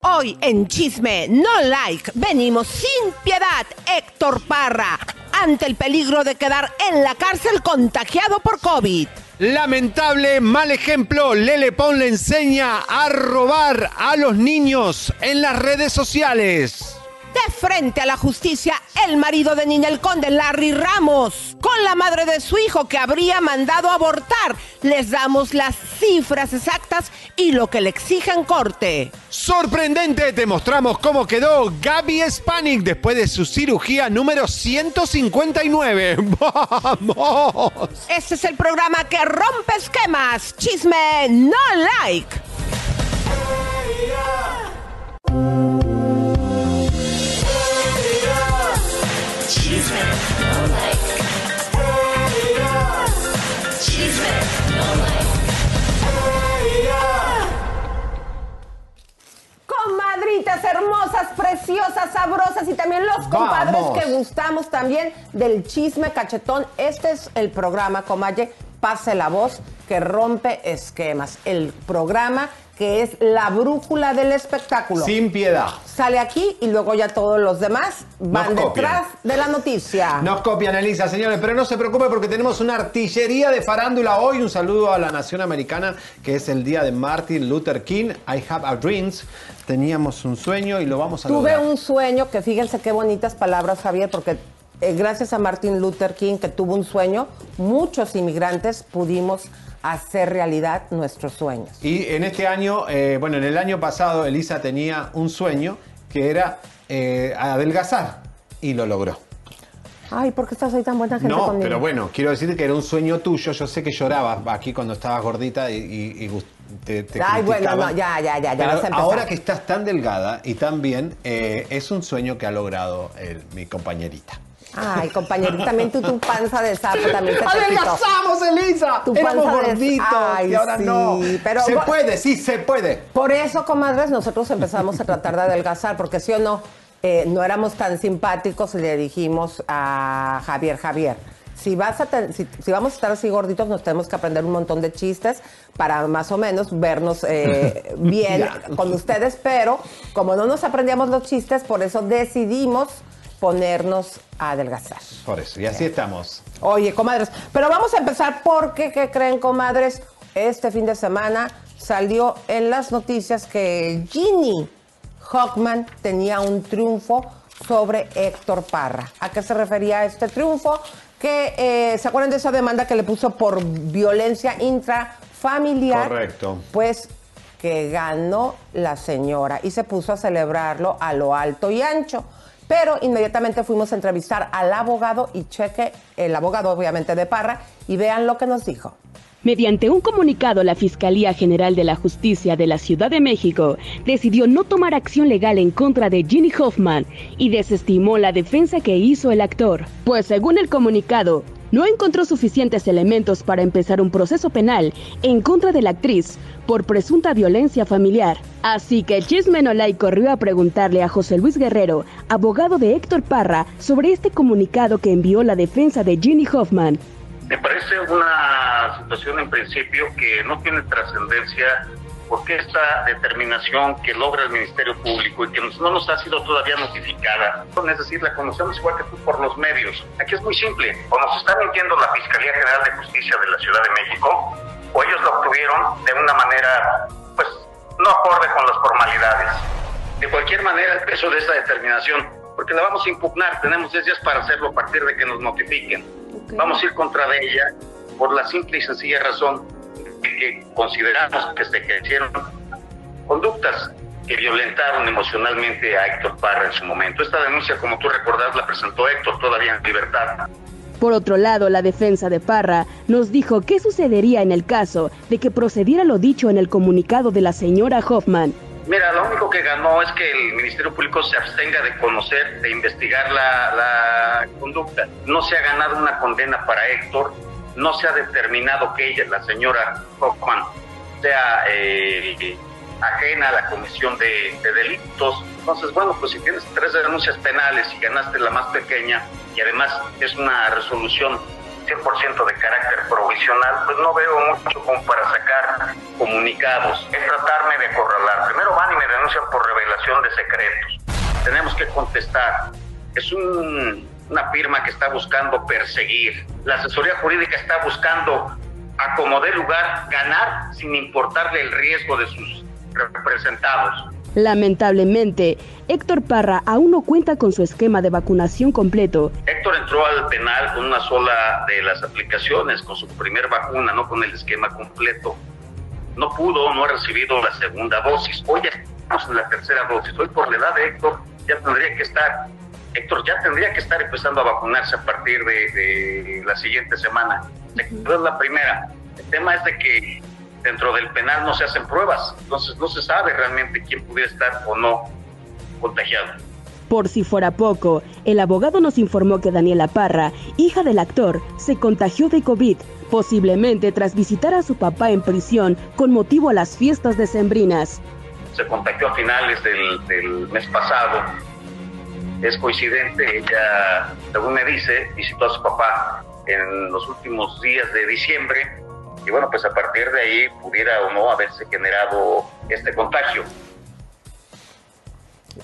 Hoy en Chisme No Like venimos sin piedad Héctor Parra ante el peligro de quedar en la cárcel contagiado por COVID. Lamentable mal ejemplo, Lele Pon le enseña a robar a los niños en las redes sociales. De frente a la justicia, el marido de Ninel Conde, Larry Ramos, con la madre de su hijo que habría mandado abortar. Les damos las cifras exactas y lo que le exige en corte. Sorprendente, te mostramos cómo quedó Gaby Spanik después de su cirugía número 159. ¡Vamos! Este es el programa que rompe esquemas. Chisme no like. Comadritas hermosas, preciosas, sabrosas y también los compadres Vamos. que gustamos también del chisme cachetón. Este es el programa, comadre, pase la voz que rompe esquemas. El programa que es la brújula del espectáculo. Sin piedad. Sale aquí y luego ya todos los demás van Nos copian. detrás de la noticia. Nos copian, Elisa, señores, pero no se preocupe porque tenemos una artillería de farándula hoy. Un saludo a la nación americana, que es el día de Martin Luther King. I have a dreams. Teníamos un sueño y lo vamos a Tuve lograr. un sueño, que fíjense qué bonitas palabras, Javier, porque eh, gracias a Martin Luther King, que tuvo un sueño, muchos inmigrantes pudimos hacer realidad nuestros sueños. Y en este año, eh, bueno, en el año pasado, Elisa tenía un sueño que era eh, adelgazar y lo logró. Ay, ¿por qué estás ahí tan buena gente No, conmigo? pero bueno, quiero decir que era un sueño tuyo. Yo sé que llorabas aquí cuando estabas gordita y, y- te, te Ay, bueno, no, ya, ya, ya, ya vas a empezar. ahora que estás tan delgada y tan bien, eh, es un sueño que ha logrado el- mi compañerita. Ay, compañerita, también tú, tu panza de sapo también te. ¡Adelgazamos, Elisa! Tu Éramos panza de- gorditos Ay, y ahora sí, no. pero- se puede, sí se puede. Por eso, comadres, nosotros empezamos a tratar de adelgazar, porque sí o no, eh, no éramos tan simpáticos y le dijimos a Javier, Javier, si, vas a ten- si, si vamos a estar así gorditos, nos tenemos que aprender un montón de chistes para más o menos vernos eh, bien con ustedes, pero como no nos aprendíamos los chistes, por eso decidimos ponernos a adelgazar. Por eso, y así estamos. Oye, comadres, pero vamos a empezar porque, ¿qué creen, comadres? Este fin de semana salió en las noticias que Ginny Hockman tenía un triunfo sobre Héctor Parra. ¿A qué se refería este triunfo? Que, eh, ¿se acuerdan de esa demanda que le puso por violencia intrafamiliar? Correcto. Pues que ganó la señora y se puso a celebrarlo a lo alto y ancho. Pero inmediatamente fuimos a entrevistar al abogado y cheque, el abogado obviamente de Parra, y vean lo que nos dijo. Mediante un comunicado, la Fiscalía General de la Justicia de la Ciudad de México decidió no tomar acción legal en contra de Ginny Hoffman y desestimó la defensa que hizo el actor, pues según el comunicado, no encontró suficientes elementos para empezar un proceso penal en contra de la actriz por presunta violencia familiar. Así que Chisme No Like corrió a preguntarle a José Luis Guerrero, abogado de Héctor Parra, sobre este comunicado que envió la defensa de Ginny Hoffman Me parece una situación en principio que no tiene trascendencia porque esta determinación que logra el Ministerio Público y que no nos ha sido todavía notificada, es decir, la conocemos igual que tú por los medios. Aquí es muy simple, o nos está mintiendo la Fiscalía General de Justicia de la Ciudad de México, o ellos lo obtuvieron de una manera pues formalidades. De cualquier manera, el peso de esta determinación, porque la vamos a impugnar, tenemos 10 días para hacerlo a partir de que nos notifiquen. Vamos a ir contra de ella por la simple y sencilla razón que consideramos que se ejercieron conductas que violentaron emocionalmente a Héctor Parra en su momento. Esta denuncia, como tú recordás, la presentó Héctor todavía en libertad. Por otro lado, la defensa de Parra nos dijo qué sucedería en el caso de que procediera lo dicho en el comunicado de la señora Hoffman. Mira, lo único que ganó es que el Ministerio Público se abstenga de conocer, de investigar la, la conducta. No se ha ganado una condena para Héctor, no se ha determinado que ella, la señora Hoffman, sea eh, ajena a la comisión de, de, delitos. Entonces, bueno, pues si tienes tres denuncias penales y ganaste la más pequeña y además es una resolución 100% de carácter provisional, pues no veo mucho como para sacar comunicados. Es tratarme de acorralar. Primero van y me denuncian por revelación de secretos. Tenemos que contestar. Es un, una firma que está buscando perseguir. La asesoría jurídica está buscando a como dé lugar ganar sin importarle el riesgo de sus representados. Lamentablemente, Héctor Parra aún no cuenta con su esquema de vacunación completo. Héctor entró al penal con una sola de las aplicaciones, con su primer vacuna, no con el esquema completo. No pudo, no ha recibido la segunda dosis. Hoy ya estamos en la tercera dosis. Hoy por la edad de Héctor ya tendría que estar, Héctor ya tendría que estar empezando a vacunarse a partir de, de la siguiente semana. Es la primera. El tema es de que dentro del penal no se hacen pruebas, entonces no se sabe realmente quién pudiera estar o no contagiado. Por si fuera poco, el abogado nos informó que Daniela Parra, hija del actor, se contagió de COVID, posiblemente tras visitar a su papá en prisión con motivo a las fiestas decembrinas. Se contagió a finales del, del mes pasado. Es coincidente, ella, según me dice, visitó a su papá en los últimos días de diciembre y bueno, pues a partir de ahí pudiera o no haberse generado este contagio.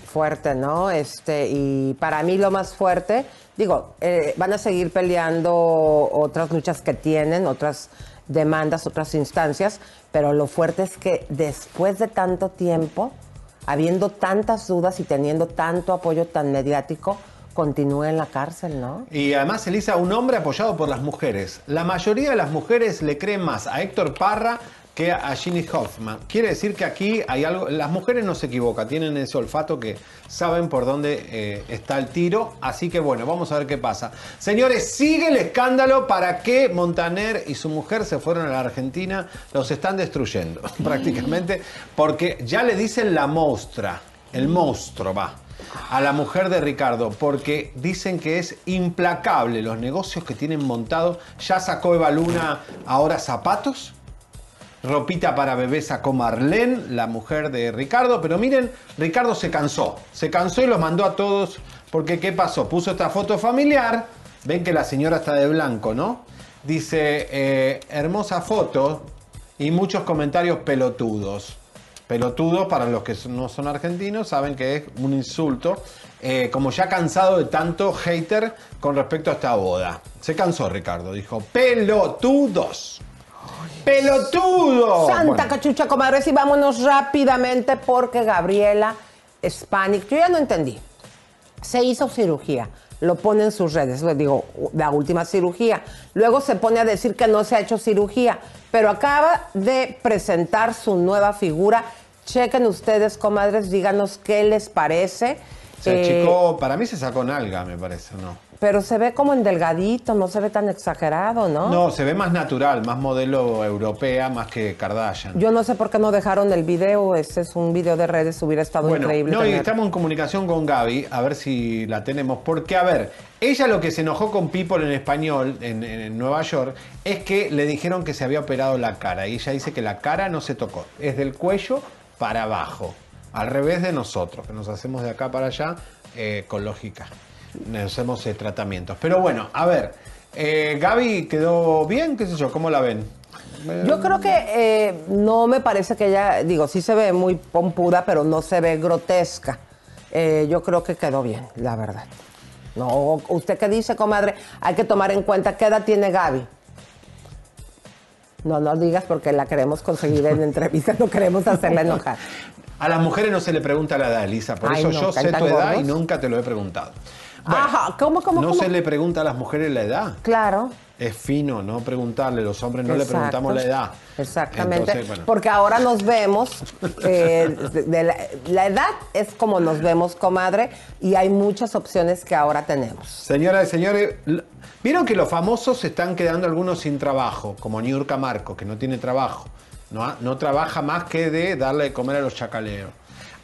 Fuerte, ¿no? Este, y para mí lo más fuerte, digo, eh, van a seguir peleando otras luchas que tienen, otras demandas, otras instancias, pero lo fuerte es que después de tanto tiempo, habiendo tantas dudas y teniendo tanto apoyo tan mediático, continúe en la cárcel, ¿no? Y además, Elisa, un hombre apoyado por las mujeres. La mayoría de las mujeres le creen más a Héctor Parra que a Ginny Hoffman. Quiere decir que aquí hay algo, las mujeres no se equivocan, tienen ese olfato que saben por dónde eh, está el tiro, así que bueno, vamos a ver qué pasa. Señores, sigue el escándalo para que Montaner y su mujer se fueron a la Argentina, los están destruyendo prácticamente, porque ya le dicen la mostra, el monstruo va a la mujer de Ricardo porque dicen que es implacable los negocios que tienen montado. Ya sacó Eva Luna ahora zapatos. Ropita para bebé sacó Marlene, la mujer de Ricardo. Pero miren, Ricardo se cansó. Se cansó y los mandó a todos. Porque ¿qué pasó? Puso esta foto familiar. Ven que la señora está de blanco, ¿no? Dice, eh, hermosa foto y muchos comentarios pelotudos pelotudo, para los que no son argentinos, saben que es un insulto. Eh, como ya cansado de tanto hater con respecto a esta boda. Se cansó Ricardo, dijo, pelotudos. ¡Pelotudo! Santa cachucha, comadres, y vámonos rápidamente porque Gabriela Spanik, yo ya no entendí. Se hizo cirugía, lo pone en sus redes, le digo, la última cirugía. Luego se pone a decir que no se ha hecho cirugía, pero acaba de presentar su nueva figura. Chequen ustedes, comadres, díganos qué les parece. Se eh, para mí se sacó nalga, me parece, ¿no? Pero se ve como en delgadito, no se ve tan exagerado, ¿no? No, se ve más natural, más modelo europea, más que Kardashian. Yo no sé por qué no dejaron el video, ese es un video de redes, hubiera estado bueno, increíble. No, tener. y estamos en comunicación con Gaby, a ver si la tenemos, porque a ver, ella lo que se enojó con People en español, en, en Nueva York, es que le dijeron que se había operado la cara, y ella dice que la cara no se tocó, es del cuello para abajo, al revés de nosotros, que nos hacemos de acá para allá eh, con lógica hacemos eh, tratamientos. Pero bueno, a ver, eh, Gaby quedó bien, qué sé yo, ¿cómo la ven? Yo creo que eh, no me parece que ella, digo, sí se ve muy pompuda, pero no se ve grotesca. Eh, yo creo que quedó bien, la verdad. No, ¿usted qué dice, comadre? Hay que tomar en cuenta qué edad tiene Gaby. No, no digas porque la queremos conseguir en entrevista, no queremos hacerla enojar. A las mujeres no se le pregunta la edad, Elisa. Por Ay, eso no, yo sé ¿cantan tu edad y nunca te lo he preguntado. Ajá, ¿cómo, cómo, no cómo? se le pregunta a las mujeres la edad. Claro. Es fino no preguntarle. Los hombres no le preguntamos la edad. Exactamente. Entonces, bueno. Porque ahora nos vemos, eh, de- la, la edad es como nos vemos, comadre, y hay muchas opciones que ahora tenemos. Señoras y señores, vieron que los famosos se están quedando algunos sin trabajo, como Niurka Marco, que no tiene trabajo. No, trabaja más que de darle de comer a los chacaleros.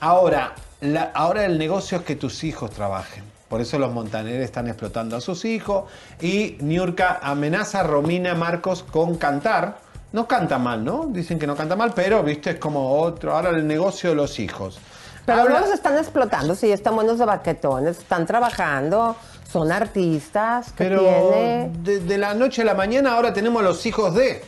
Ahora, la- ahora el negocio es que tus hijos trabajen. Por eso los montaneros están explotando a sus hijos. Y Niurka amenaza a Romina Marcos con cantar. No canta mal, ¿no? Dicen que no canta mal, pero, viste, es como otro. Ahora el negocio de los hijos. Pero Habla- no los están explotando, sí, están buenos de baquetones, están trabajando, son artistas Pero tiene... de, de la noche a la mañana ahora tenemos los hijos de.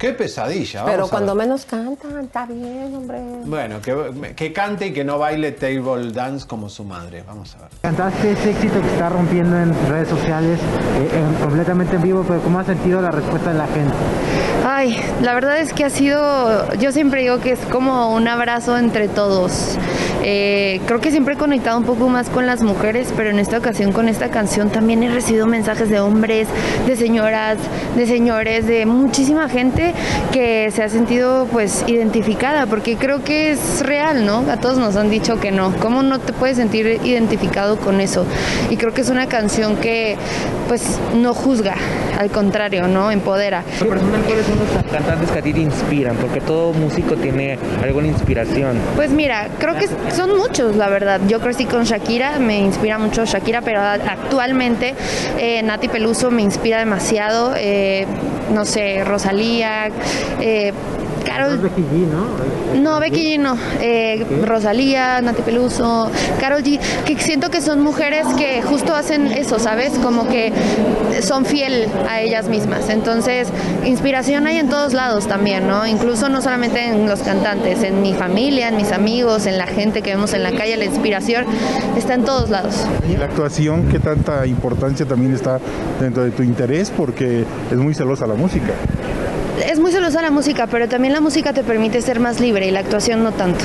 Qué pesadilla. Pero vamos a cuando menos cantan, está bien, hombre. Bueno, que, que cante y que no baile table dance como su madre. Vamos a ver. Cantaste ese éxito que está rompiendo en redes sociales eh, en- completamente en vivo, pero ¿cómo has sentido la respuesta de la gente? Ay, la verdad es que ha sido, yo siempre digo que es como un abrazo entre todos. Eh, creo que siempre he conectado un poco más con las mujeres, pero en esta ocasión con esta canción también he recibido mensajes de hombres, de señoras, de señores, de muchísima gente que se ha sentido pues identificada, porque creo que es real, ¿no? A todos nos han dicho que no. ¿Cómo no te puedes sentir identificado con eso? Y creo que es una canción que pues no juzga, al contrario, ¿no? Empodera. Personal, ¿cuáles son los cantantes que a ti te inspiran? Porque todo músico tiene alguna inspiración. Pues mira, creo que son muchos, la verdad. Yo crecí con Shakira, me inspira mucho Shakira, pero actualmente eh, Nati Peluso me inspira demasiado. eh, no sé, Rosalía, eh, Carol. Becky G, ¿no? No, Becky G no. Eh, Rosalía, Nati Peluso, Carol G, que siento que son mujeres que justo hacen eso, ¿sabes? Como que son fiel a ellas mismas. Entonces, inspiración hay en todos lados también, ¿no? Incluso no solamente en los cantantes, en mi familia, en mis amigos, en la gente que vemos en la calle, la inspiración está en todos lados. Y la actuación, ¿qué tanta importancia también está dentro de tu interés? Porque es muy celosa la música. Es muy celosa la música, pero también la música te permite ser más libre y la actuación no tanto.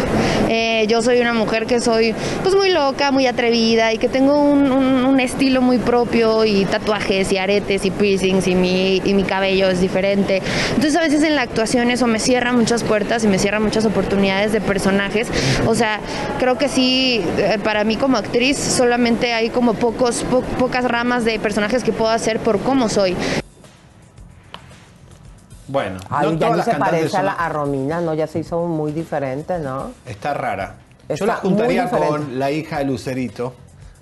Eh, yo soy una mujer que soy pues muy loca, muy atrevida y que tengo un, estilo muy propio y tatuajes y aretes y piercings y mi, y mi cabello es diferente. Entonces a veces en la actuación eso me cierra muchas puertas y me cierra muchas oportunidades de personajes. O sea, creo que sí, eh, para mí como actriz solamente hay como pocos, po- pocas ramas de personajes que puedo hacer por cómo soy. Bueno, Ay, no ya todas las se parece a, la, a Romina, ¿no? Ya se hizo muy diferente, ¿no? Está rara. Yo la juntaría con la hija de Lucerito,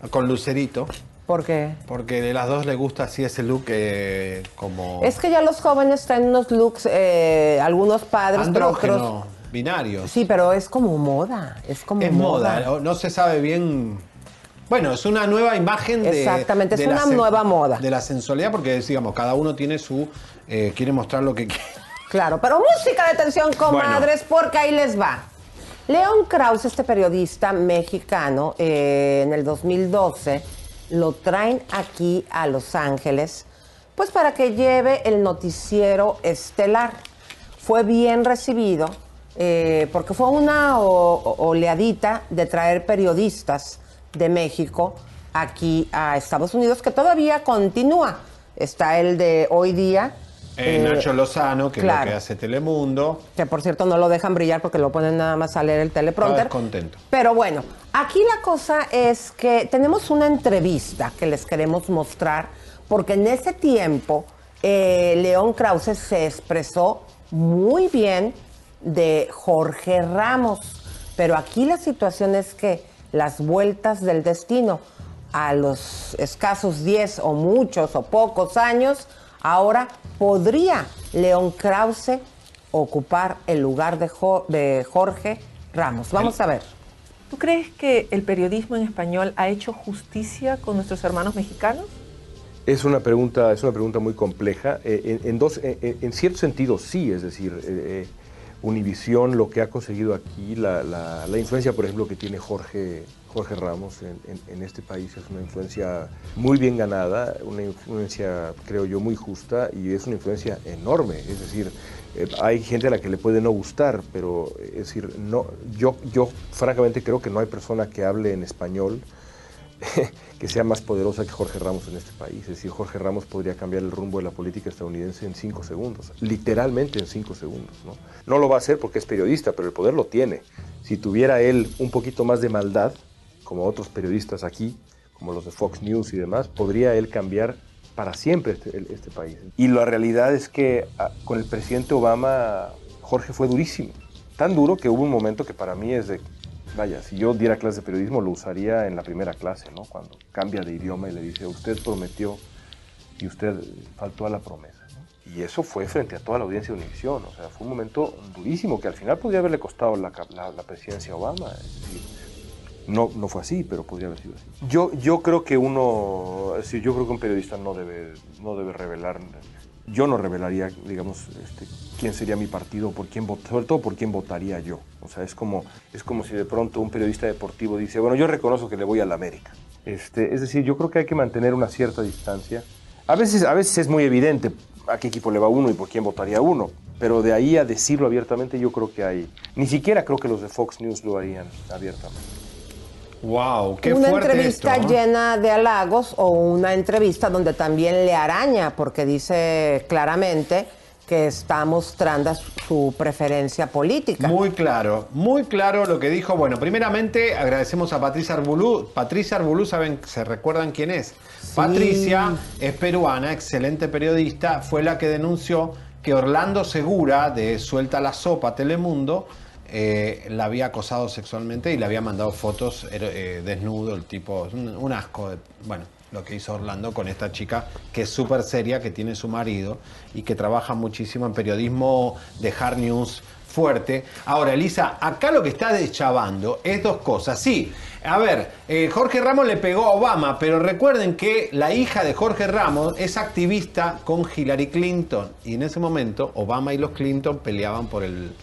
con Lucerito, ¿Por qué? porque de las dos le gusta así ese look eh, como Es que ya los jóvenes traen unos looks, eh, algunos padres, pero andrógeno, otros... binarios. Sí, pero es como moda, es como es moda, no, no se sabe bien. Bueno, es una nueva imagen de. Exactamente, es de una nueva moda. De la sensualidad, porque digamos, cada uno tiene su. Eh, quiere mostrar lo que quiere. Claro, pero música de atención, comadres, porque ahí les va. León Krause, este periodista mexicano, eh, en el 2012 lo traen aquí a Los Ángeles, pues para que lleve el noticiero estelar. Fue bien recibido, eh, porque fue una o- oleadita de traer periodistas de México aquí a Estados Unidos, que todavía continúa. Está el de hoy día. Eh, eh, Nacho Lozano, que claro. es lo que hace Telemundo. que por cierto no lo dejan brillar porque lo ponen nada más a leer el teleprompter. Descontento. Pero bueno, aquí la cosa es que tenemos una entrevista que les queremos mostrar porque en ese tiempo eh, León Krause se expresó muy bien de Jorge Ramos. Pero aquí la situación es que las vueltas del destino a los escasos 10 o muchos o pocos años, ahora podría León Krause ocupar el lugar de, Jo- de Jorge Ramos. Vamos a ver. ¿Tú crees que el periodismo en español ha hecho justicia con nuestros hermanos mexicanos? Es una pregunta, es una pregunta muy compleja. Eh, en, en dos, en, en cierto sentido sí, es decir, eh, eh, Univisión, lo que ha conseguido aquí, la, la- la influencia, por ejemplo, que tiene Jorge, Jorge Ramos en, este país es una influencia muy bien ganada, una influencia, creo yo, muy justa y es una influencia enorme. Es decir, eh, hay gente a la que le puede no gustar, pero es decir, no, yo, yo francamente creo que no hay persona que hable en español que sea más poderosa que Jorge Ramos en este país. Es decir, Jorge Ramos podría cambiar el rumbo de la política estadounidense en cinco segundos, literalmente en cinco segundos. no lo va a hacer porque es periodista, pero el poder lo tiene. Si tuviera él un poquito más de maldad, como otros periodistas aquí, como los de Fox News y demás, podría él cambiar para siempre este, este país. Y la realidad es que ah, con el presidente Obama, Jorge fue durísimo. Tan duro que hubo un momento que para mí es de, vaya, si yo diera clase de periodismo lo usaría en la primera clase, ¿no? Cuando cambia de idioma y le dice, usted prometió y usted faltó a la promesa. Y eso fue frente a toda la audiencia de Univisión. O sea, fue un momento durísimo que al final podría haberle costado la, presidencia Obama. Es decir, no, no fue así, pero podría haber sido así. Yo, yo creo que uno, decir, yo creo que un periodista no debe, no debe revelar, yo no revelaría, digamos, este, quién sería mi partido, por quién sobre todo por quién votaría yo. O sea, es como, es como si de pronto un periodista deportivo dice, bueno, yo reconozco que le voy a la América. Este, es decir, yo creo que hay que mantener una cierta distancia. A veces, a veces es muy evidente a qué equipo le va uno y por quién votaría uno, pero de ahí a decirlo abiertamente yo creo que hay, ni siquiera creo que los de Fox News lo harían abiertamente. Wow, qué una fuerte entrevista esto, ¿no? llena de halagos o una entrevista donde también le araña porque dice claramente que está mostrando su preferencia política. Muy claro, muy claro lo que dijo. Bueno, primeramente agradecemos a Patricia Arbulú. Patricia Arbulú, ¿saben? ¿Se recuerdan quién es? Patricia es peruana, excelente periodista, fue la que denunció que Orlando Segura, de Suelta la Sopa Telemundo, eh, la había acosado sexualmente y le había mandado fotos eh, desnudo, el tipo, un, asco. bueno, lo que hizo Orlando con esta chica que es súper seria, que tiene su marido y que trabaja muchísimo en periodismo de hard news fuerte. Ahora, Elisa, acá lo que está deschavando es dos cosas. Sí, a ver, eh, Jorge Ramos le pegó a Obama, pero recuerden que la hija de Jorge Ramos es activista con Hillary Clinton y en ese momento Obama y los Clinton peleaban por, el,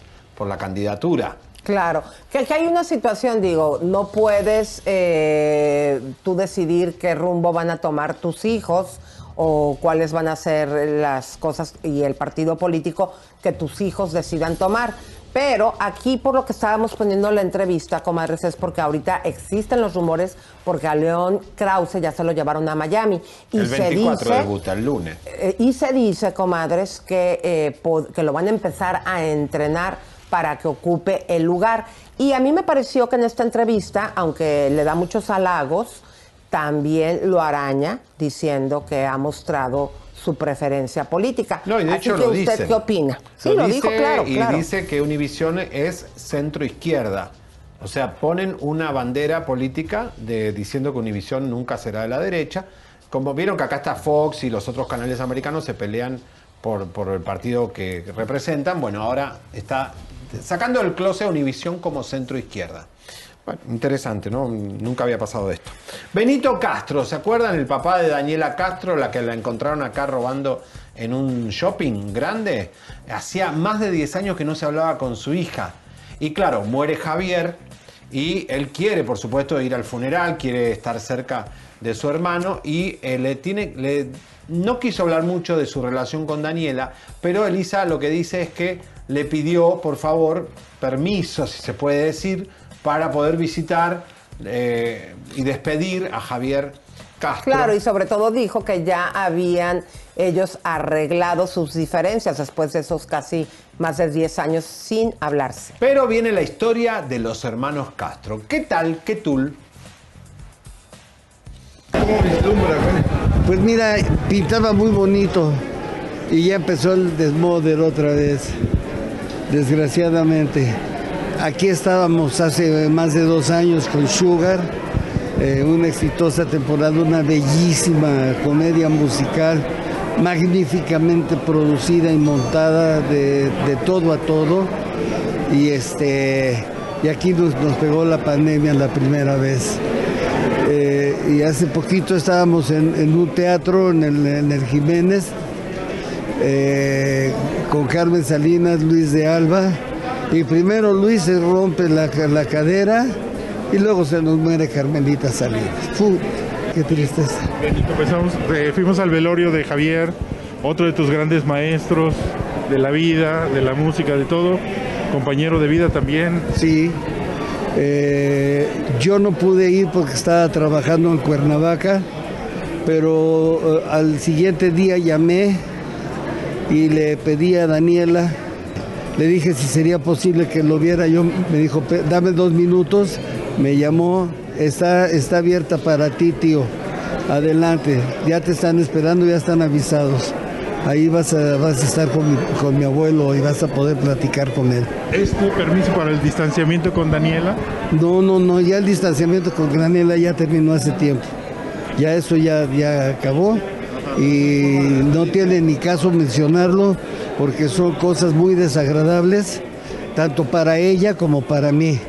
por la candidatura. Claro, que, que hay una situación, digo, no puedes eh, tú decidir qué rumbo van a tomar tus hijos o cuáles van a ser las cosas y el partido político que tus hijos decidan tomar. Pero aquí por lo que estábamos poniendo la entrevista, comadres, es porque ahorita existen los rumores porque a León Krause ya se lo llevaron a Miami. Y el se 24 dice, debuta, el lunes. eh, y se dice, comadres, que, eh, que lo van a empezar a entrenar para que ocupe el lugar. Y a mí me pareció que en esta entrevista, aunque le da muchos halagos, también lo araña diciendo que ha mostrado su preferencia política. No, y de Así hecho que lo usted dice. qué opina? Sí, lo, dijo, claro, Y claro. dice que Univision es centro izquierda. O sea, ponen una bandera política de, diciendo que Univision nunca será de la derecha. Como vieron que acá está Fox y los otros canales americanos se pelean por, por el partido que representan, bueno, ahora está sacando el closet a Univision como centro izquierda. Bueno, interesante, ¿no? Nunca había pasado esto. Benito Castro, ¿se acuerdan? El papá de Daniela Castro, la que la encontraron acá robando en un shopping grande. Hacía más de 10 años que no se hablaba con su hija. Y claro, muere Javier y él quiere, por supuesto, ir al funeral, quiere estar cerca de su hermano y eh, le tiene, le, no quiso hablar mucho de su relación con Daniela, pero Elisa lo que dice es que le pidió, por favor, permiso, si se puede decir, para poder visitar eh, y despedir a Javier Castro. Claro, y sobre todo dijo que ya habían ellos arreglado sus diferencias después de esos casi más de 10 años sin hablarse. Pero viene la historia de los hermanos Castro. ¿Qué tal? ¿Qué tul? Pues mira, pintaba muy bonito y ya empezó el desmoder otra vez, desgraciadamente. Aquí estábamos hace más de dos años con Sugar, eh, una exitosa temporada, una bellísima comedia musical, magníficamente producida y montada de, todo a todo. Y, este, y aquí nos, nos pegó la pandemia la primera vez. Eh, y hace poquito estábamos en, en un teatro en el, en el Jiménez eh, con Carmen Salinas, Luis de Alba Y primero Luis se rompe la, la cadera y luego se nos muere Carmelita Salinas. Fu, qué tristeza. Benito, empezamos, eh, fuimos al velorio de Javier, otro de tus grandes maestros de la vida, de la música, de todo, compañero de vida también. Sí, eh, yo no pude ir porque estaba trabajando en Cuernavaca, pero eh, al siguiente día llamé y le pedí a Daniela, le dije si sería posible que lo viera. Yo me dijo, "Pe- dame dos minutos, me llamó, está, está abierta para ti, tío. Adelante, ya te están esperando, ya están avisados. Ahí vas a, vas a estar con mi, con mi abuelo y vas a poder platicar con él. ¿Es tu permiso para el distanciamiento con Daniela? No, no, no, ya el distanciamiento con Daniela ya terminó hace tiempo. Ya eso ya, ya acabó y no tiene ni caso mencionarlo porque son cosas muy desagradables, tanto para ella como para mí.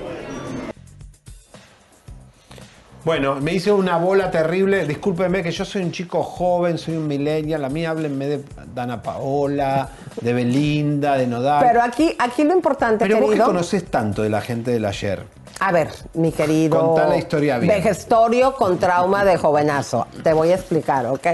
Bueno, me hice una bola terrible. Discúlpenme que yo soy un chico joven, soy un millennial. A mí háblenme de Dana Paola, de Belinda, de Nodal. Pero aquí, aquí lo importante, Pero vos que querido. conocés tanto de la gente del ayer. A ver, mi querido. Contá la historia bien. Vejestorio con trauma de jovenazo. Te voy a explicar, ¿ok?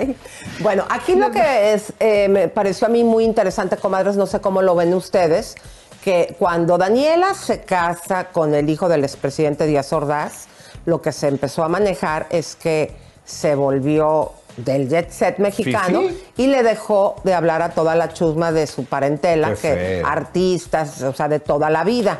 Bueno, aquí lo que es, eh, me pareció a mí muy interesante, comadres, no sé cómo lo ven ustedes, que cuando Daniela se casa con el hijo del expresidente Díaz Ordaz, lo que se empezó a manejar es que se volvió del jet set mexicano y le dejó de hablar a toda la chusma de su parentela, Qué que feo. artistas, o sea, de toda la vida.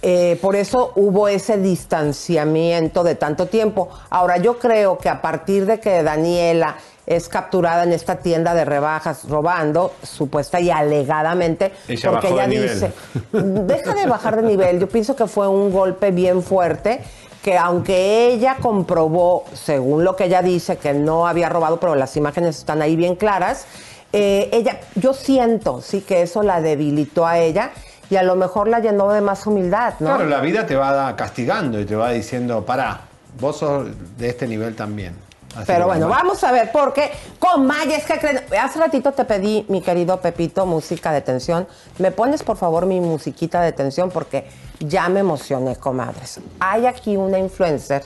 Eh, por eso hubo ese distanciamiento de tanto tiempo. Ahora, yo creo que a partir de que Daniela es capturada en esta tienda de rebajas robando, supuesta y alegadamente, Ella porque ella de nivel. dice, deja de bajar de nivel, yo pienso que fue un golpe bien fuerte, que aunque ella comprobó, según lo que ella dice, que no había robado, pero las imágenes están ahí bien claras, eh, ella, yo siento, sí, que eso la debilitó a ella y a lo mejor la llenó de más humildad, ¿no? Claro, la vida te va castigando y te va diciendo, pará, vos sos de este nivel también. Así Pero bueno, vamos. vamos a ver, porque con Mayes, que creen? Hace ratito te pedí, mi querido Pepito, música de tensión. ¿Me pones, por favor, mi musiquita de tensión? Porque ya me emocioné, comadres. Hay aquí una influencer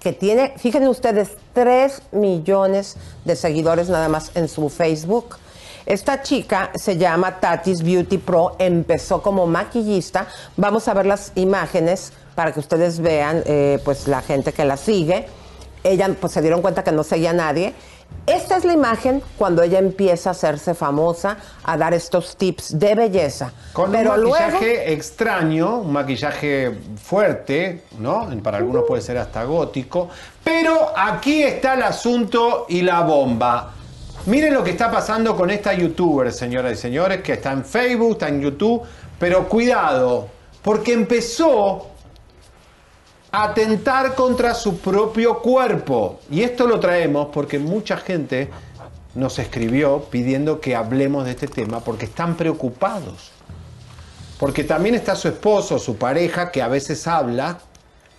que tiene, fíjense ustedes, 3 millones de seguidores nada más en su Facebook. Esta chica se llama Tatis Beauty Pro, empezó como maquillista. Vamos a ver las imágenes para que ustedes vean, eh, pues, la gente que la sigue ella pues se dieron cuenta que no seguía a nadie. Esta es la imagen cuando ella empieza a hacerse famosa, a dar estos tips de belleza. Con Pero un luego, maquillaje extraño, un maquillaje fuerte, ¿no? Para algunos puede ser hasta gótico. Pero aquí está el asunto y la bomba. Miren lo que está pasando con esta youtuber, señoras y señores, que está en Facebook, está en YouTube. Pero cuidado, porque empezó a atentar contra su propio cuerpo. Y esto lo traemos porque mucha gente nos escribió pidiendo que hablemos de este tema porque están preocupados. Porque también está su esposo, su pareja, que a veces habla,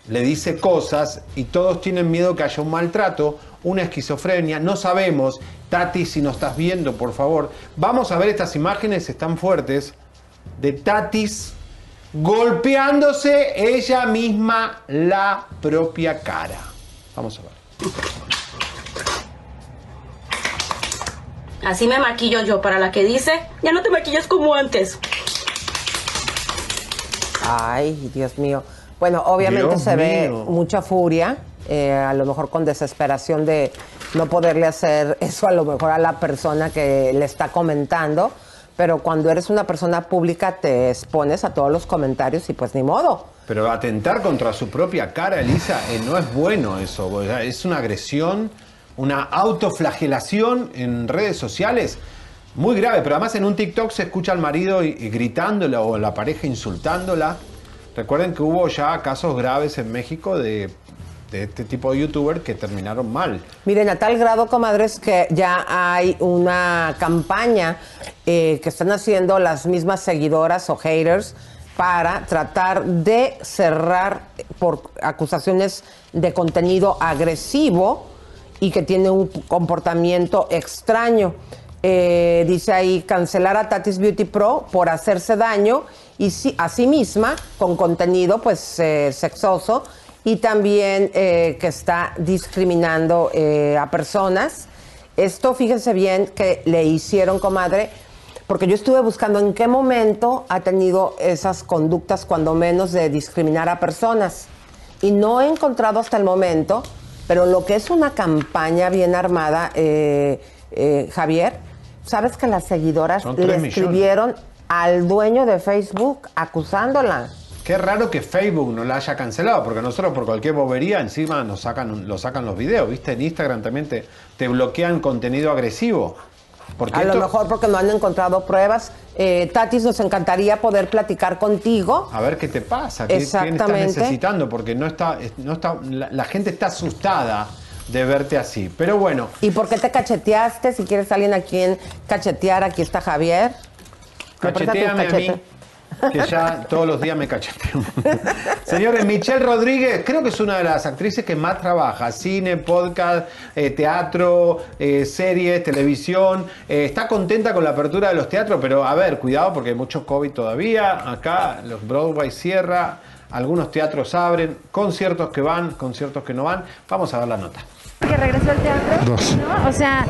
le dice cosas y todos tienen miedo que haya un maltrato, una esquizofrenia, no sabemos. Tati, si nos estás viendo, por favor, vamos a ver estas imágenes, están fuertes, de Tatis golpeándose ella misma la propia cara. Vamos a ver. Así me maquillo yo para la que dice, ya no te maquillas como antes. ay, Dios mío. Bueno, obviamente Dios se ve mucha furia, eh, a lo mejor con desesperación de no poderle hacer eso a lo mejor a la persona que le está comentando. Pero cuando eres una persona pública te expones a todos los comentarios y pues ni modo. Pero atentar contra su propia cara, Elisa, eh, no es bueno eso. Es una agresión, una autoflagelación en redes sociales muy grave. Pero además en un TikTok se escucha al marido y gritándola o la pareja insultándola. Recuerden que hubo ya casos graves en México de, de este tipo de youtuber que terminaron mal. Miren, a tal grado, comadres, que ya hay una campaña eh, que están haciendo las mismas seguidoras o haters para tratar de cerrar por acusaciones de contenido agresivo y que tiene un comportamiento extraño. Eh, dice ahí cancelar a Tatis Beauty Pro por hacerse daño y sí- a sí misma con contenido pues eh, sexoso y también eh, que está discriminando eh, a personas. Esto fíjense bien que le hicieron, comadre, porque yo estuve buscando en qué momento ha tenido esas conductas, cuando menos, de discriminar a personas. Y no he encontrado hasta el momento, pero lo que es una campaña bien armada, eh, eh, Javier, sabes que las seguidoras le escribieron al dueño de Facebook acusándola. Qué raro que Facebook no la haya cancelado, porque nosotros por cualquier bobería encima nos sacan, lo sacan los videos, ¿viste? En Instagram también te, te bloquean contenido agresivo. Porque A lo mejor porque no han encontrado pruebas. Eh, Tatis, nos encantaría poder platicar contigo. A ver qué te pasa, qué, qué estás Exactamente. necesitando, porque no está, es- no está, la, la gente está asustada de verte así. Pero bueno, ¿Y por qué te cacheteaste? Si quieres alguien a quien cachetear, aquí está Javier. Cacheteame a mí. Que ya todos los días me cacheteo. Señores, Michelle Rodríguez, creo que es una de las actrices que más trabaja. Cine, podcast, eh, teatro, eh, series, televisión. Eh, está contenta con la apertura de los teatros, pero a ver, cuidado porque hay mucho COVID todavía. Acá los Broadway cierra, algunos teatros abren, conciertos que van, conciertos que no van. Vamos a ver la nota. que regresó al teatro. Dos. ¿no? O sea,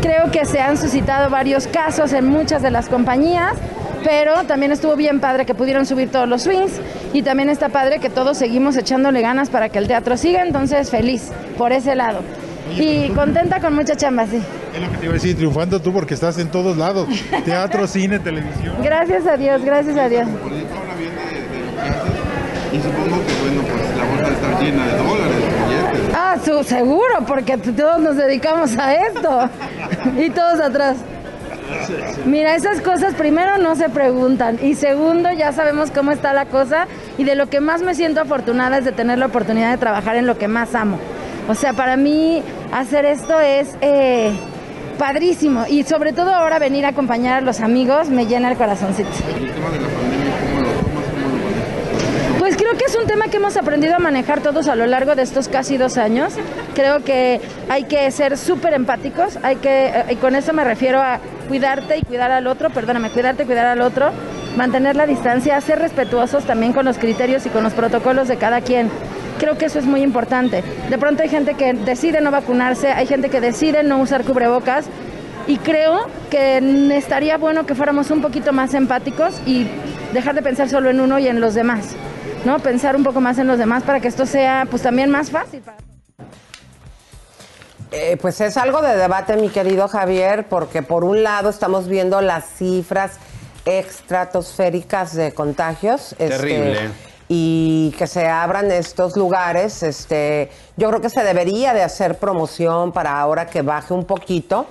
creo que se han suscitado varios casos en muchas de las compañías, pero también estuvo bien padre que pudieron subir todos los swings y también está padre que todos seguimos echándole ganas para que el teatro siga, entonces feliz por ese lado. Y contenta con mucha chamba, sí. Es lo que te iba a decir, triunfando tú porque estás en todos lados. Teatro, cine, televisión. Gracias a Dios, gracias a Dios. Y supongo que, bueno, pues la bolsa está llena de dólares, billetes. Ah, su, seguro, porque todos nos dedicamos a esto. Y todos atrás. Mira, esas cosas primero no se preguntan y segundo ya sabemos cómo está la cosa y de lo que más me siento afortunada es de tener la oportunidad de trabajar en lo que más amo. O sea, para mí hacer esto es eh, padrísimo y sobre todo ahora venir a acompañar a los amigos me llena el corazoncito. El tema de la pandemia, ¿cómo lo tomas? ¿Cómo lo manejas? Pues creo que es un tema que hemos aprendido a manejar todos a lo largo de estos casi dos años. Creo que hay que ser súper empáticos, hay que, eh, y con eso me refiero a cuidarte y cuidar al otro, perdóname, cuidarte y cuidar al otro, mantener la distancia, ser respetuosos también con los criterios y con los protocolos de cada quien. Creo que eso es muy importante. De pronto hay gente que decide no vacunarse, hay gente que decide no usar cubrebocas y creo que estaría bueno que fuéramos un poquito más empáticos y dejar de pensar solo en uno y en los demás. ¿No? Pensar un poco más en los demás para que esto sea pues también más fácil. para- Eh, pues es algo de debate, mi querido Javier, porque por un lado estamos viendo las cifras estratosféricas de contagios. este, Terrible. y que se abran estos lugares, este, yo creo que se debería de hacer promoción para ahora que baje un poquito,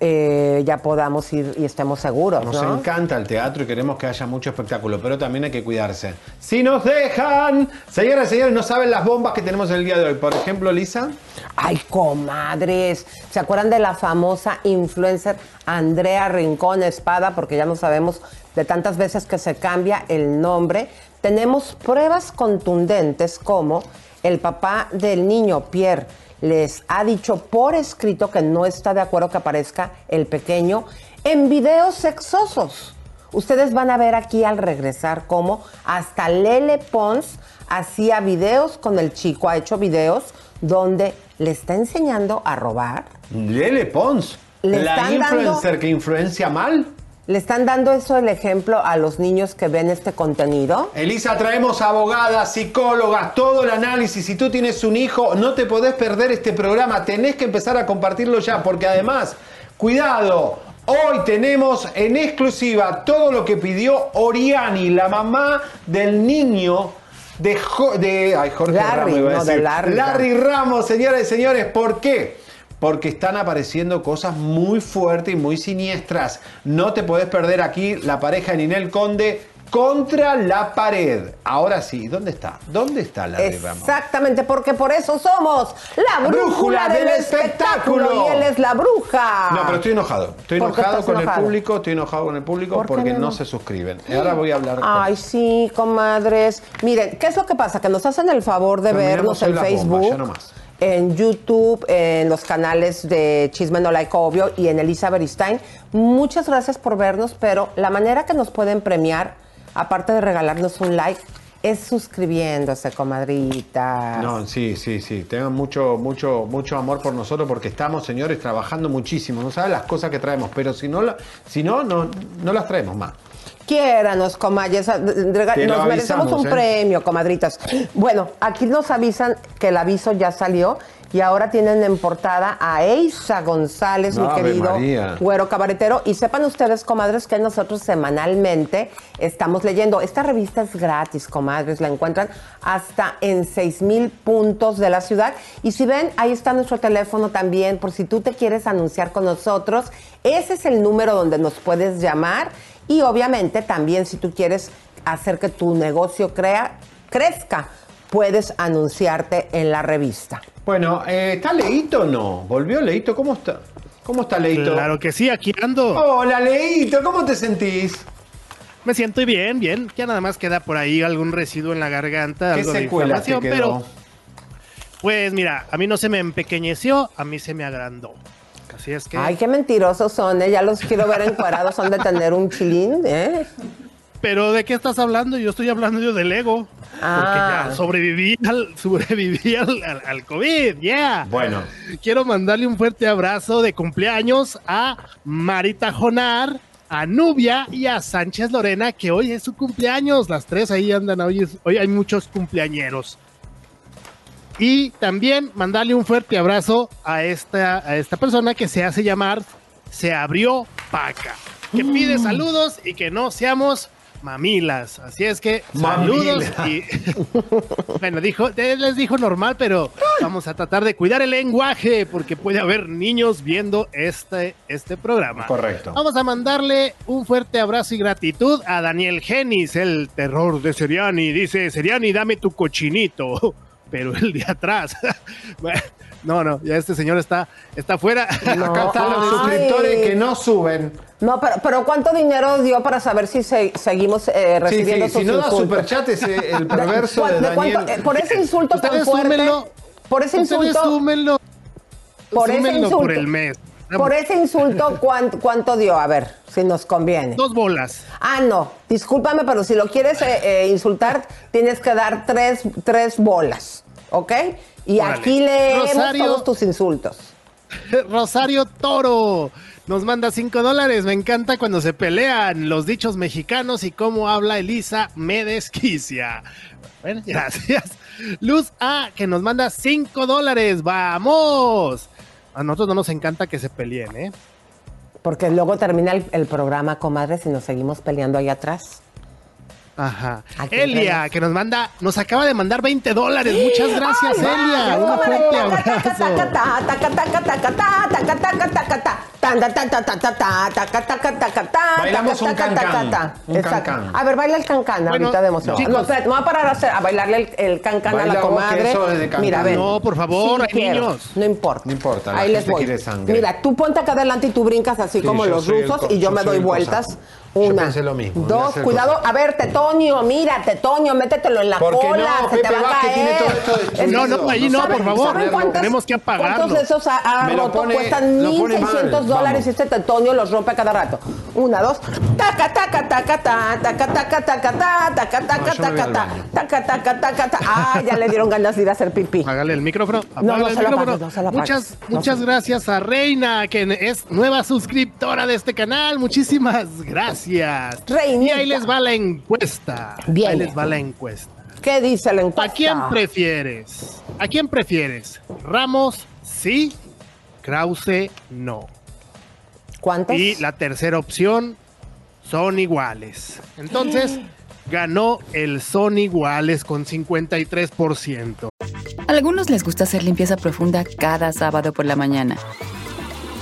eh, ya podamos ir y estemos seguros, Nos ¿no? encanta el teatro y queremos que haya mucho espectáculo, pero también hay que cuidarse. Si nos dejan, señoras y señores, no saben las bombas que tenemos el día de hoy. Por ejemplo, Lisa. Ay, comadres. ¿Se acuerdan de la famosa influencer Andrea Rincón Espada? Porque ya no sabemos de tantas veces que se cambia el nombre. Tenemos pruebas contundentes como el papá del niño, Pierre, les ha dicho por escrito que no está de acuerdo que aparezca el pequeño en videos sexosos. Ustedes van a ver aquí al regresar cómo hasta Lele Pons hacía videos con el chico, ha hecho videos donde le está enseñando a robar. Lele Pons, Le la dando- influencer que influencia mal. ¿Le están dando eso el ejemplo a los niños que ven este contenido? Elisa, traemos abogadas, psicólogas, todo el análisis. Si tú tienes un hijo, no te podés perder este programa. Tenés que empezar a compartirlo ya, porque además, cuidado, hoy tenemos en exclusiva todo lo que pidió Oriani, la mamá del niño de, Jo- de ay, Jorge Larry, Ramos. no, de. Larry. Larry Ramos, señoras y señores, ¿por qué? Porque están apareciendo cosas muy fuertes y muy siniestras. No te podés perder aquí la pareja de Ninel Conde contra la pared. Ahora sí, ¿dónde está? ¿Dónde está Larry Ramos? Exactamente, porque por eso somos la brújula, del, espectáculo. Y él es la bruja. No, pero estoy enojado. Estoy ¿Por qué enojado con enojado? el público, estoy enojado con el público ¿Por qué, porque no se suscriben. Y ahora voy a hablar con Ay, sí, comadres. Miren, ¿qué es lo que pasa? Que nos hacen el favor de vernos en bombas, Facebook. ya no más. En YouTube, en los canales de Chisme No Like Obvio y en Elisa Beristain. Muchas gracias por vernos, pero la manera que nos pueden premiar, aparte de regalarnos un like, es suscribiéndose, comadrita. No, sí, sí, sí. Tengan mucho, mucho, mucho amor por nosotros porque estamos, señores, trabajando muchísimo. No saben las cosas que traemos, pero si no, si no, no, no las traemos más. Quiéranos, Te lo Nos merecemos un ¿eh? premio, comadritas. Bueno, aquí nos avisan que el aviso ya salió y ahora tienen en portada a Eisa González, mi querido María. güero cabaretero. Y sepan ustedes, comadres, que nosotros semanalmente estamos leyendo. Esta revista es gratis, comadres. La encuentran hasta en 6 mil puntos de la ciudad. Y si ven, ahí está nuestro teléfono también, por si tú te quieres anunciar con nosotros. Ese es el número donde nos puedes llamar. Y obviamente también si tú quieres hacer que tu negocio crea, crezca, puedes anunciarte en la revista. Bueno, eh, ¿está Leito o no? ¿Volvió Leito? ¿Cómo está? ¿Cómo está Leito? Claro que sí, aquí ando. Hola, Leito, ¿cómo te sentís? Me siento bien, bien. Ya nada más queda por ahí algún residuo en la garganta, ¿Qué algo de inflamación, quedó? pero pues mira, a mí no se me empequeñeció, a mí se me agrandó. Así es que Ay, qué mentirosos son, ¿eh? Ya los quiero ver encuerados, son de tener un chilín, ¿eh? Pero ¿de qué estás hablando? Yo estoy hablando yo del ego. Porque Ah. ya sobreviví al, sobreviví al, al- al COVID, yeah. Bueno. Quiero mandarle un fuerte abrazo de cumpleaños a Marita Jonar, a Nubia y a Sánchez Lorena, que hoy es su cumpleaños. Las tres ahí andan, hoy, es- hoy hay muchos cumpleañeros. Y también mandarle un fuerte abrazo a esta, a esta persona que se hace llamar Se abrió Paca, que pide saludos y que no seamos mamilas. Así es que saludos y bueno, dijo, les dijo normal, pero vamos a tratar de cuidar el lenguaje porque puede haber niños viendo este, este programa. Correcto. Vamos a mandarle un fuerte abrazo y gratitud a Daniel Genis, el terror de Seriani. Dice, Seriani, dame tu cochinito. Pero el de atrás. No, no, ya este señor está, está fuera. Acá están los suscriptores que no suben. No, pero, pero ¿cuánto dinero dio para saber si se- seguimos eh, Sí, sí, recibiendo si no da superchat es el perverso de, ¿De? Daniel. Eh, por ese insulto tan fuerte, súmenlo. por ese insulto, súmenlo. por ese insulto, por el mes. Por ese insulto, ¿cuánto, cuánto dio? A ver, si nos conviene. Dos bolas. Ah, no, discúlpame, pero si lo quieres eh, eh, insultar, tienes que dar tres, tres bolas, ¿ok? Y Órale. aquí leemos Rosario. todos tus insultos. Rosario Toro nos manda 5 dólares. Me encanta cuando se pelean los dichos mexicanos y cómo habla Elisa me desquicia. Bueno, gracias. Luz A, que nos manda 5 dólares. ¡Vamos! A nosotros no nos encanta que se peleen, ¿eh? Porque luego termina el, programa, comadres, y nos seguimos peleando ahí atrás. Ajá. Elia, que nos manda, nos acaba de mandar 20 dólares. Muchas gracias, Elia. Un fuerte abrazo. Bailamos un cancán, Exacto. A ver, baila el cancán ahorita de emoción. No, espérate, me voy a parar a, bailarle el, cancán a la comadre. Mira, ven. No, por favor, hay niños. No importa. No importa, Ahí les voy. Mira, tú ponte acá adelante y tú brincas así Sí, como los rusos y yo me doy el vueltas. Cosaco. Yo Una, pensé lo mismo, dos, cuidado. cosaco. A ver, Tetonio, mira, Tetonio, métetelo en la ¿Por qué cola, no? se Pepe te va a Vázquez tiene caer. todo esto No, no, ahí no, ¿saben- por favor. ¿saben cuántas- Tenemos que apagarlo. ¿Cuántos de esos ha, ha roto? pone- Cuestan lo pone 1.600 mal. dólares y este Tetonio los rompe a cada rato. Una, dos. Taca, taca, taca, ta, taca, taca, taca, ta, taca, taca, taca, al ta, baño. taca, taca, taca, ta. Ah, ya le dieron ganas de ir a hacer pipí. Hágale el micrófono. No, no se lo apagues, no se lo muchas, No muchas gracias a Reina, que es nueva suscriptora de este canal. Muchísimas gracias. Reinita. Y ahí les va la encuesta. Bien. Ahí les va la encuesta. ¿Qué dice la encuesta? ¿A quién prefieres? ¿A quién prefieres? Ramos, sí. Krause, no. ¿Cuántos? Y la tercera opción son iguales. Entonces, ganó el son iguales con 53%. A algunos les gusta hacer limpieza profunda cada sábado por la mañana.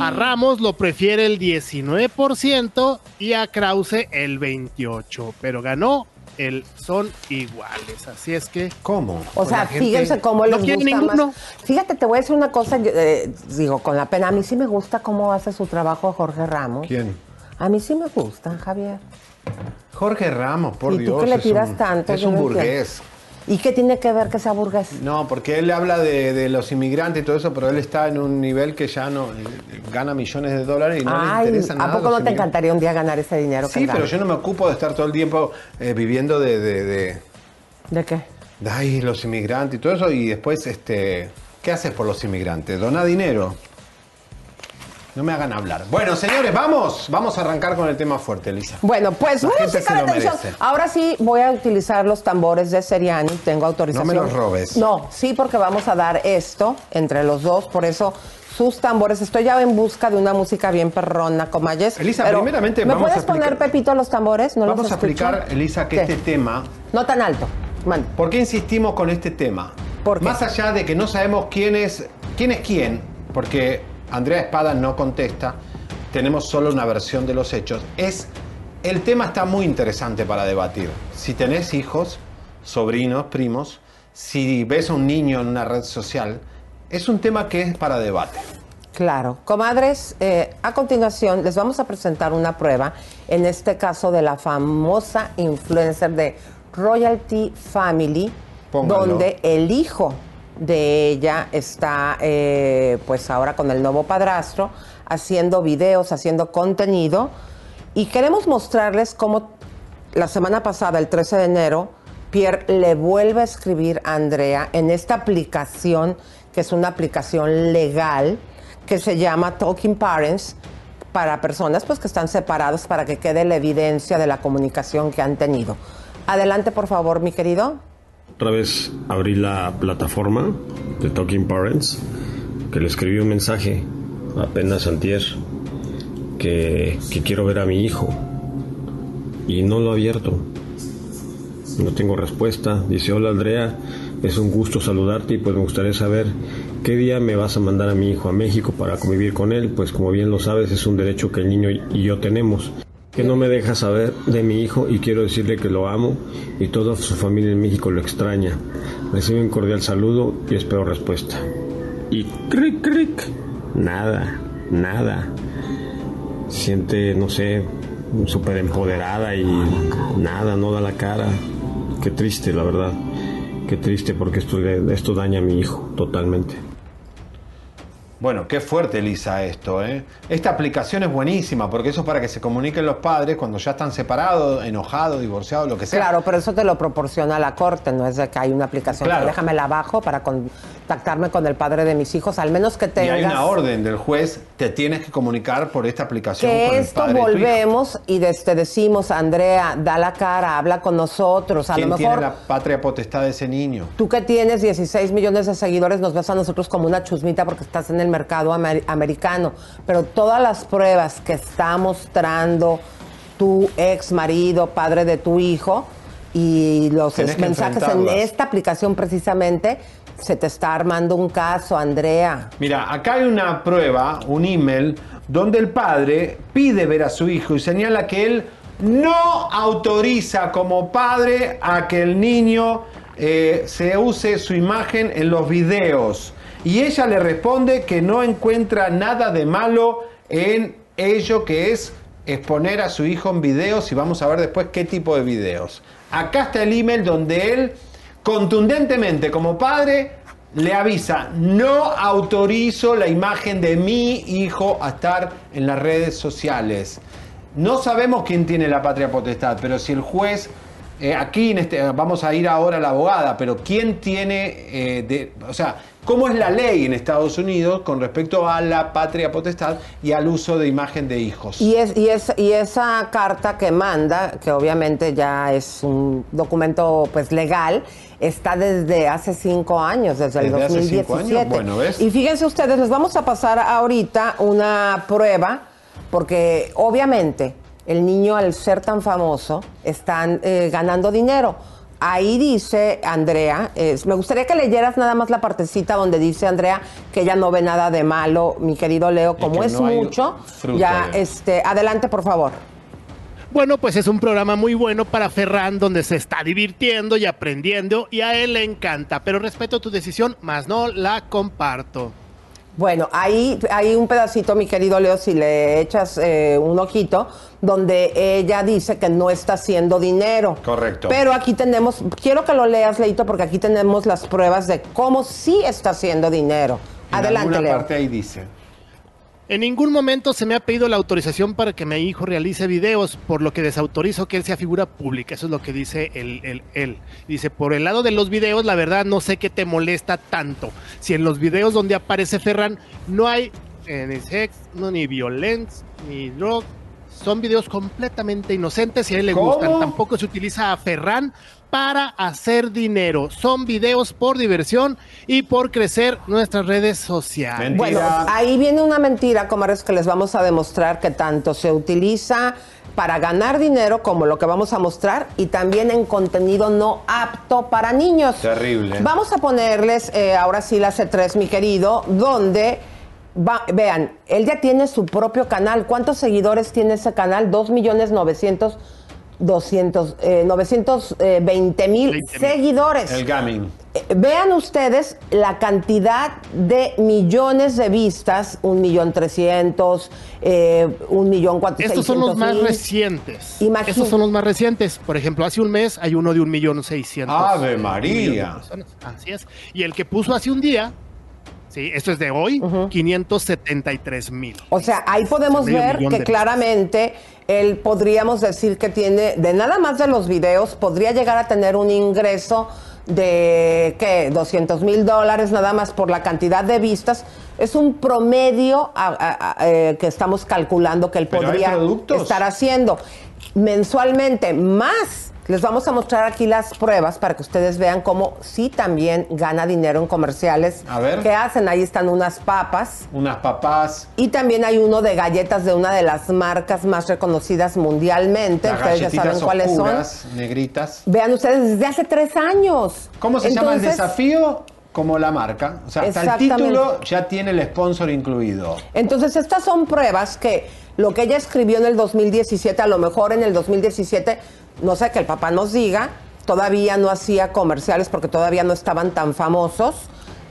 A Ramos lo prefiere el 19% y a Krause el 28%, pero ganó el son iguales. Así es que. ¿Cómo? O sea, fíjense cómo les no quiere gusta ninguno. más. Fíjate, te voy a decir una cosa, yo, eh, digo, con la pena, a mí sí me gusta cómo hace su trabajo Jorge Ramos. ¿Quién? A mí sí me gusta, Javier. Jorge Ramos, por ¿Y tú Dios. que le es tiras un- tanto? Es un entiendo. ¿Y qué tiene que ver que sea burgués? No, porque él habla de, de los inmigrantes y todo eso, pero él está en un nivel que ya no eh, gana millones de dólares y no le interesa ¿a nada. poco los no te encantaría un día ganar ese dinero Sí, pero yo no me ocupo de estar todo el tiempo eh, viviendo de, de, de, ¿De qué? de, ay, los inmigrantes y todo eso, y después, este, ¿qué haces por los inmigrantes? Dona dinero. No me hagan hablar. Bueno, señores, vamos, vamos a arrancar con el tema fuerte, Elisa. Bueno, pues La música de atención. merece. Ahora sí voy a utilizar los tambores de Seriani, tengo autorización. No me los robes. No, sí, porque vamos a dar esto entre los dos, por eso sus tambores. Estoy ya en busca de una música bien perrona, comayes. Elisa, Pero, primeramente ¿Me vamos a puedes poner, Pepito, los tambores? No Vamos los a explicar, Elisa, que ¿Qué? este tema No tan alto. Mande. ¿Por qué insistimos con este tema? Más allá de que no sabemos quién es quién, es quién porque Andrea Espada no contesta, tenemos solo una versión de los hechos, es el tema está muy interesante para debatir. Si tenés hijos, sobrinos, primos, si ves a un niño en una red social, es un tema que es para debate. Claro. Comadres, eh, a continuación les vamos a presentar una prueba, en este caso de la famosa influencer de Royalty Family, Póngalo. donde el hijo de ella está eh, pues ahora con el nuevo padrastro, haciendo videos, haciendo contenido, y queremos mostrarles cómo la semana pasada, el 13 de enero, Pierre le vuelve a escribir a Andrea en esta aplicación, que es una aplicación legal, que se llama Talking Parents, para personas pues, que están separadas, para que quede la evidencia de la comunicación que han tenido. Adelante, por favor, mi querido. Otra vez abrí la plataforma de Talking Parents, que le escribí un mensaje apenas antier, que, que quiero ver a mi hijo. Y no lo he abierto. No tengo respuesta. Dice, hola Andrea, es un gusto saludarte y pues me gustaría saber qué día me vas a mandar a mi hijo a México para convivir con él. Pues como bien lo sabes, es un derecho que el niño y yo tenemos. Que no me deja saber de mi hijo y quiero decirle que lo amo y toda su familia en México lo extraña. Recibe un cordial saludo y espero respuesta. Y cric, cric, nada, nada. Siente, no sé, súper empoderada y nada, no da la cara. Qué triste, la verdad. Qué triste porque esto, esto daña a mi hijo totalmente. Bueno, qué fuerte, Elisa, esto, ¿eh? Esta aplicación es buenísima porque eso es para que se comuniquen los padres cuando ya están separados, enojados, divorciados, lo que sea. Claro, pero eso te lo proporciona la corte, no es de que hay una aplicación. Claro. Déjame la bajo para contactarme con el padre de mis hijos, al menos que Y tengas. hay una orden del juez, te tienes que comunicar por esta aplicación con Que el esto padre volvemos y te decimos, Andrea, da la cara, habla con nosotros. A ¿Quién lo tiene mejor la patria potestad de ese niño? tú que tienes 16 millones de seguidores nos ves a nosotros como una chusmita porque estás en el mercado amer- americano. Pero todas las pruebas que está mostrando tu ex marido, padre de tu hijo, y los mensajes en esta aplicación precisamente, se te está armando un caso, Andrea. Mira, acá hay una prueba, un email, donde el padre pide ver a su hijo y señala que él no autoriza como padre a que el niño eh, se use su imagen en los videos. Y ella le responde que no encuentra nada de malo en ello que es exponer a su hijo en videos y vamos a ver después qué tipo de videos. Acá está el email donde él contundentemente como padre le avisa, no autorizo la imagen de mi hijo a estar en las redes sociales. No sabemos quién tiene la patria potestad, pero si el juez, eh, aquí en este, vamos a ir ahora a la abogada, pero quién tiene, eh, de- o sea, cómo es la ley en Estados Unidos con respecto a la patria potestad y al uso de imagen de hijos. Y, es, y, es, y esa carta que manda, que obviamente ya es un documento pues legal, está desde hace cinco años, desde el Desde hace 2017. cinco años, bueno, ¿ves? Y fíjense ustedes, les vamos a pasar ahorita una prueba, porque obviamente el niño al ser tan famoso están eh, ganando dinero. ahí dice Andrea, es- me gustaría que leyeras nada más la partecita donde dice Andrea que ella no ve nada de malo, mi querido Leo, como que es mucho. Ya, este, adelante, por favor. Bueno, pues es un programa muy bueno para Ferran donde se está divirtiendo y aprendiendo y a él le encanta, pero respeto tu decisión, más no la comparto. Bueno, ahí hay un pedacito, mi querido Leo, si le echas eh, un ojito, donde ella dice que no está haciendo dinero. Correcto. Pero aquí tenemos, quiero que lo leas, Leito, porque aquí tenemos las pruebas de cómo sí está haciendo dinero. En Adelante, alguna Leo. parte ahí dice. En ningún momento se me ha pedido la autorización para que mi hijo realice videos, por lo que desautorizo que él sea figura pública. Eso es lo que dice él. él, él. Dice, por el lado de los videos, la verdad no sé qué te molesta tanto. Si en los videos donde aparece Ferran no hay eh, ni sex, no, ni violencia, ni drug, son videos completamente inocentes y a él le ¿Cómo? gustan. Tampoco se utiliza a Ferran para hacer dinero. Son videos por diversión y por crecer nuestras redes sociales. Bueno, ahí viene una mentira, comadres, que les vamos a demostrar que tanto se utiliza para ganar dinero como lo que vamos a mostrar y también en contenido no apto para niños. Terrible. Vamos a ponerles eh, ahora sí la C3, mi querido, donde va- vean, él ya tiene su propio canal. ¿Cuántos seguidores tiene ese canal? 2 millones 900, 200, eh, 920 mil seguidores. El gaming. Eh, Vean ustedes la cantidad de millones de vistas, un millón trescientos, eh, un millón cuatrocientos. Estos son los más recientes. Imagín- Estos son los más recientes. Por ejemplo, hace un mes hay uno de un millón seiscientos. Ave María. Así es. Y el que puso hace un día, sí, esto es de hoy, 573 mil. O sea, ahí podemos ver que claramente él podríamos decir que tiene, de nada más de los videos, podría llegar a tener un ingreso de, ¿qué? 200 mil dólares nada más por la cantidad de vistas. Es un promedio a- a- a- eh, que estamos calculando que él Pero podría estar haciendo mensualmente más. Les vamos a mostrar aquí las pruebas para que ustedes vean cómo sí también gana dinero en comerciales A ver. que hacen. Ahí están unas papas. Unas papás. Y también hay uno de galletas de una de las marcas más reconocidas mundialmente. Las Ustedes ya saben cuáles son. negritas. Vean ustedes, desde hace tres años. ¿Cómo se llama el desafío? Como la marca. O sea, hasta el título ya tiene el sponsor incluido. Entonces, estas son pruebas que lo que ella escribió en el 2017, a lo mejor en el 2017, no sé, que el papá nos diga, todavía no hacía comerciales porque todavía no estaban tan famosos.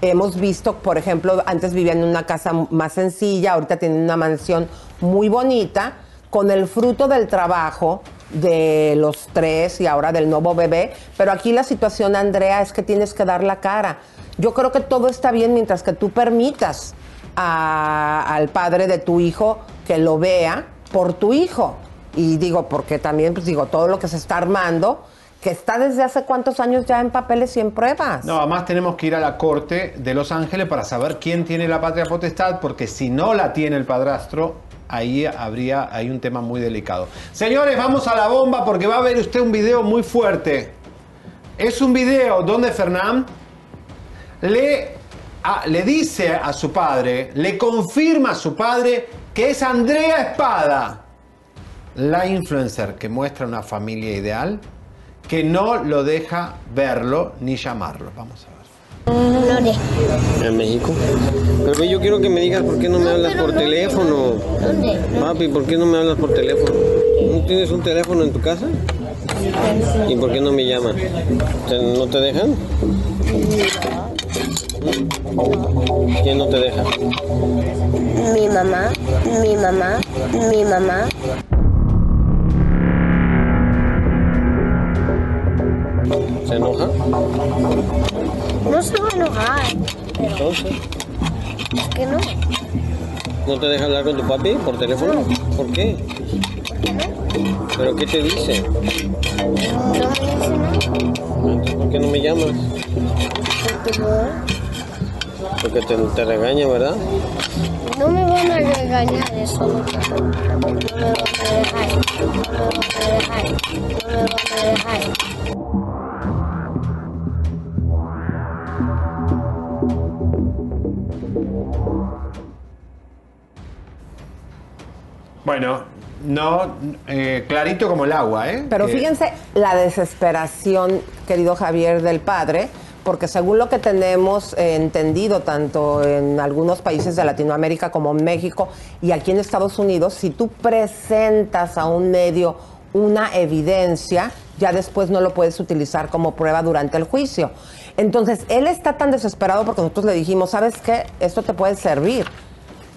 Hemos visto, por ejemplo, antes vivían en una casa más sencilla, ahorita tienen una mansión muy bonita, con el fruto del trabajo de los tres y ahora del nuevo bebé. Pero aquí la situación, Andrea, es que tienes que dar la cara. Yo creo que todo está bien mientras que tú permitas al padre de tu hijo que lo vea por tu hijo. Y digo, porque también, pues digo, todo lo que se está armando, que está desde hace cuántos años ya en papeles y en pruebas. No, además tenemos que ir a la corte de Los Ángeles para saber quién tiene la patria potestad, porque si no la tiene el padrastro, ahí habría hay un tema muy delicado. Señores, vamos a la bomba porque va a ver usted un video muy fuerte. Es un video donde Fernán le, le dice a su padre, le confirma a su padre que es Andrea Espada, la influencer que muestra una familia ideal, que no lo deja verlo ni llamarlo. Vamos a ver. En México. Pero yo quiero que me digas por qué no me hablas por teléfono. ¿Dónde? Papi, ¿por qué no me hablas por teléfono? ¿No tienes un teléfono en tu casa? ¿Y por qué no me llamas? ¿Te- ¿No te dejan? ¿Quién no te deja? Mi mamá, mi mamá, mi mamá. ¿Se enoja? No se va a enojar, pero Entonces, es que no. ¿no te deja hablar con tu papi por teléfono? ¿Por qué? ¿Pero qué te dice? No me dice nada. Entonces, ¿Por qué no me llamas? Porque no. Porque te, te regaña, ¿verdad? No me van a regañar eso. No me van a dejar. No me van a dejar. No me van a dejar. Bueno, no, eh, clarito como el agua, ¿eh? Pero Que- fíjense la desesperación, querido Javier, del padre, porque según lo que tenemos eh, entendido, tanto en algunos países de Latinoamérica como en México y aquí en Estados Unidos, si tú presentas a un medio una evidencia, ya después no lo puedes utilizar como prueba durante el juicio. Entonces, él está tan desesperado porque nosotros le dijimos, ¿sabes qué? Esto te puede servir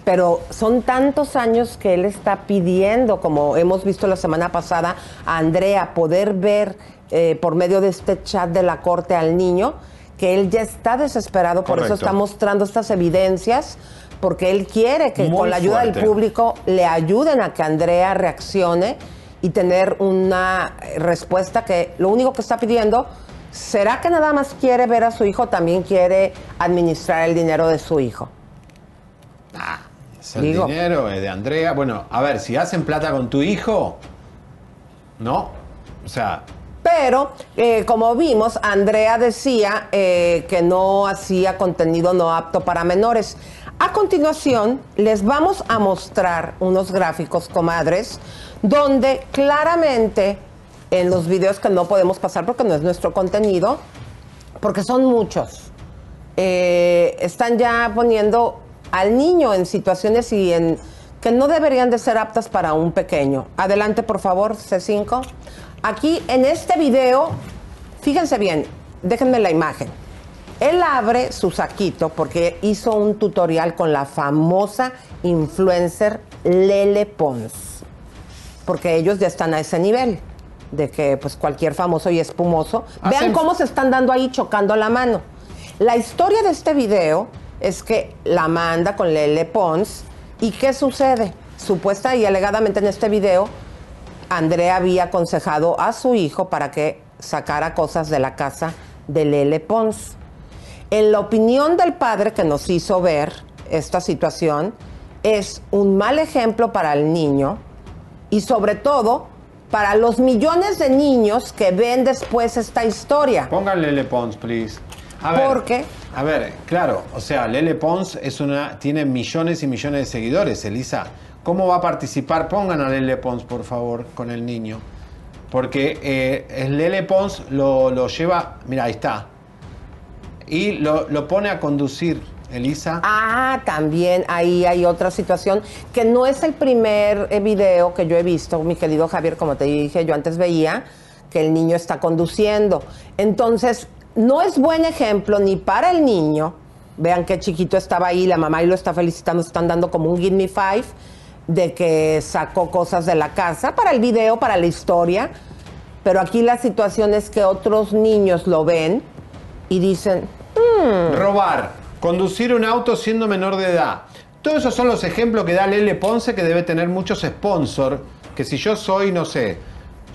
pero son tantos años que él está pidiendo, como hemos visto la semana pasada, a Andrea poder ver eh, por medio de este chat de la corte al niño, que él ya está desesperado, por eso está mostrando estas evidencias, porque él quiere que Muy con la ayuda fuerte. del público le ayuden a que Andrea reaccione y tener una respuesta que lo único que está pidiendo, ¿será que nada más quiere ver a su hijo, también quiere administrar el dinero de su hijo? Es el Digo. dinero es de Andrea. Bueno, a ver, si hacen plata con tu hijo, ¿no? O sea, Pero, eh, como vimos, Andrea decía eh, que no hacía contenido no apto para menores. A continuación, les vamos a mostrar unos gráficos, comadres, donde claramente en los videos que no podemos pasar porque no es nuestro contenido, porque son muchos, eh, están ya poniendo al niño en situaciones y en que no deberían de ser aptas para un pequeño. Adelante, por favor, C5. Aquí en este video, fíjense bien, déjenme la imagen. Él abre su saquito porque hizo un tutorial con la famosa influencer Lele Pons. Porque ellos ya están a ese nivel de que pues cualquier famoso y espumoso. Vean cómo se están dando ahí chocando la mano. La historia de este video es que la manda con Lele Pons y ¿qué sucede? Supuesta y alegadamente en este video, Andrea había aconsejado a su hijo para que sacara cosas de la casa de Lele Pons. En la opinión del padre que nos hizo ver esta situación, es un mal ejemplo para el niño y sobre todo para los millones de niños que ven después esta historia. pónganle Lele Pons, please. A ver, ¿Por qué? A ver, claro, o sea, Lele Pons es una, tiene millones y millones de seguidores, Elisa. ¿Cómo va a participar? Pongan a Lele Pons, por favor, con el niño. Porque eh, el Lele Pons lo, lo lleva, mira, ahí está. Y lo, lo pone a conducir, Elisa. Ah, también ahí hay otra situación que no es el primer eh, video que yo he visto, mi querido Javier, como te dije, yo antes veía que el niño está conduciendo. Entonces, no es buen ejemplo ni para el niño. Vean qué chiquito estaba ahí, la mamá y lo está felicitando, están dando como un give me five de que sacó cosas de la casa para el video, para la historia. Pero aquí la situación es que otros niños lo ven y dicen, "Hmm, Robar, conducir un auto siendo menor de edad. Todos esos son los ejemplos que da Lele Ponce, que debe tener muchos sponsors. Que si yo soy, no sé,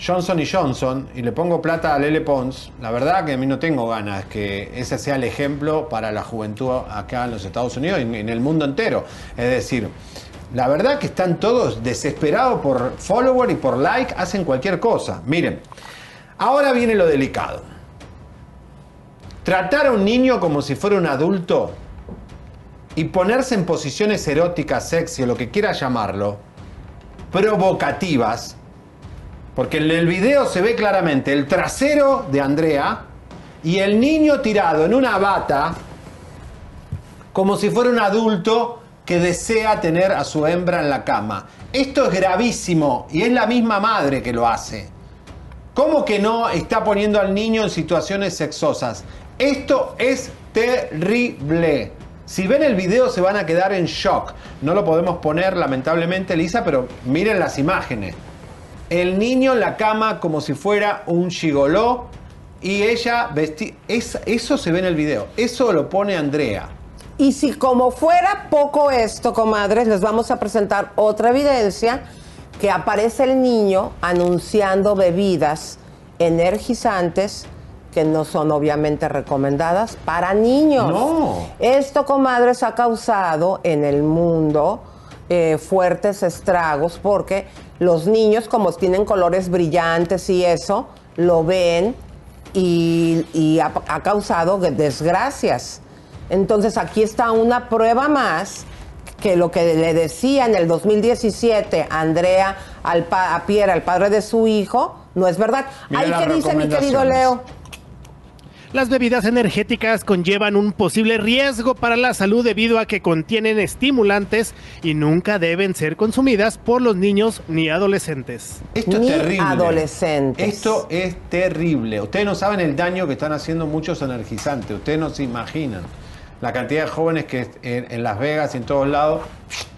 Johnson y Johnson y le pongo plata a Lele Pons, la verdad que a mí no tengo ganas que ese sea el ejemplo para la juventud acá en los Estados Unidos y en- el mundo entero. Es decir, la verdad que están todos desesperados por follower y por like, hacen cualquier cosa. Miren, ahora viene lo delicado. Tratar a un niño como si fuera un adulto y ponerse en posiciones eróticas, sexy, o lo que quiera llamarlo, provocativas, porque en el video se ve claramente el trasero de Andrea y el niño tirado en una bata como si fuera un adulto que desea tener a su hembra en la cama. Esto es gravísimo y es la misma madre que lo hace. ¿Cómo que no está poniendo al niño en situaciones sexosas? Esto es terrible. Si ven el video se van a quedar en shock. No lo podemos poner lamentablemente, Lisa, pero miren las imágenes. El niño en la cama como si fuera un gigoló y ella vestida... eso se ve en el video. Eso lo pone Andrea. Y si como fuera poco esto, comadres, les vamos a presentar otra evidencia que aparece el niño anunciando bebidas energizantes que no son obviamente recomendadas para niños. No. Esto, comadres, ha causado en el mundo eh, fuertes estragos porque los niños, como tienen colores brillantes y eso, lo ven y, y ha, ha causado desgracias. Entonces aquí está una prueba más que lo que le decía en el 2017 Andrea al pa- a Pierre, al padre de su hijo, no es verdad. Ahí que dice mi querido. Leo. Las bebidas energéticas conllevan un posible riesgo para la salud debido a que contienen estimulantes y nunca deben ser consumidas por los niños ni adolescentes. Esto Ni es terrible. adolescentes. Esto es terrible. Ustedes no saben el daño que están haciendo muchos energizantes. Ustedes no se imaginan la cantidad de jóvenes que en, en Las Vegas y en todos lados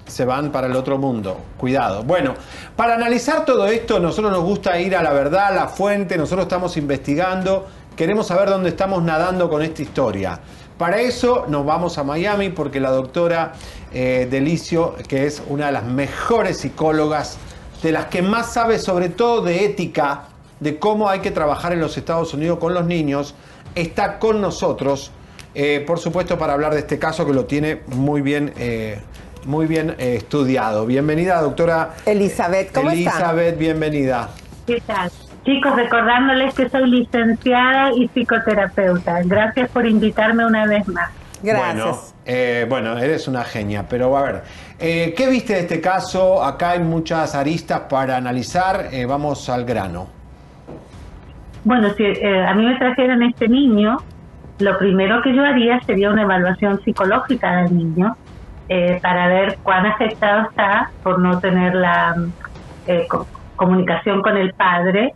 se van para el otro mundo. Cuidado. Bueno, para analizar todo esto, nosotros nos gusta ir a la verdad, a la fuente. Nosotros estamos investigando. Queremos saber dónde estamos nadando con esta historia. Para eso nos vamos a Miami porque la doctora eh, Delicio, que es una de las mejores psicólogas, de las que más sabe sobre todo de ética, de cómo hay que trabajar en los Estados Unidos con los niños, está con nosotros, eh, por supuesto, para hablar de este caso que lo tiene muy bien, eh, muy bien eh, estudiado. Bienvenida, doctora Elizabeth, ¿cómo está? Elizabeth, bienvenida. ¿Qué tal? Chicos, recordándoles que soy licenciada y psicoterapeuta. Gracias por invitarme una vez más. Bueno, eh, bueno, eres una genia, pero a ver, eh, ¿qué viste de este caso? Acá hay muchas aristas para analizar, eh, vamos al grano. Bueno, si eh, a mí me trajeran este niño, lo primero que yo haría sería una evaluación psicológica del niño eh, para ver cuán afectado está por no tener la eh, co- comunicación con el padre,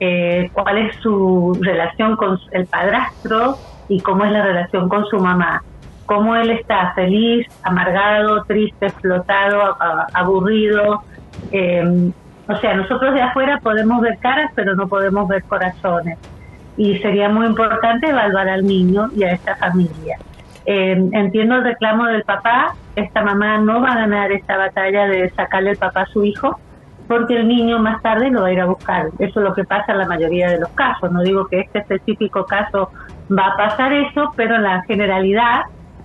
eh, cuál es su relación con el padrastro y cómo es la relación con su mamá. Cómo él está feliz, amargado, triste, explotado, aburrido. eh, o sea, nosotros de afuera podemos ver caras, pero no podemos ver corazones. Y sería muy importante evaluar al niño y a esta familia. Eh, entiendo el reclamo del papá. Esta mamá no va a ganar esta batalla de sacarle el papá a su hijo, porque el niño más tarde lo va a ir a buscar. Eso es lo que pasa en la mayoría de los casos. No digo que este específico caso va a pasar eso, pero en la generalidad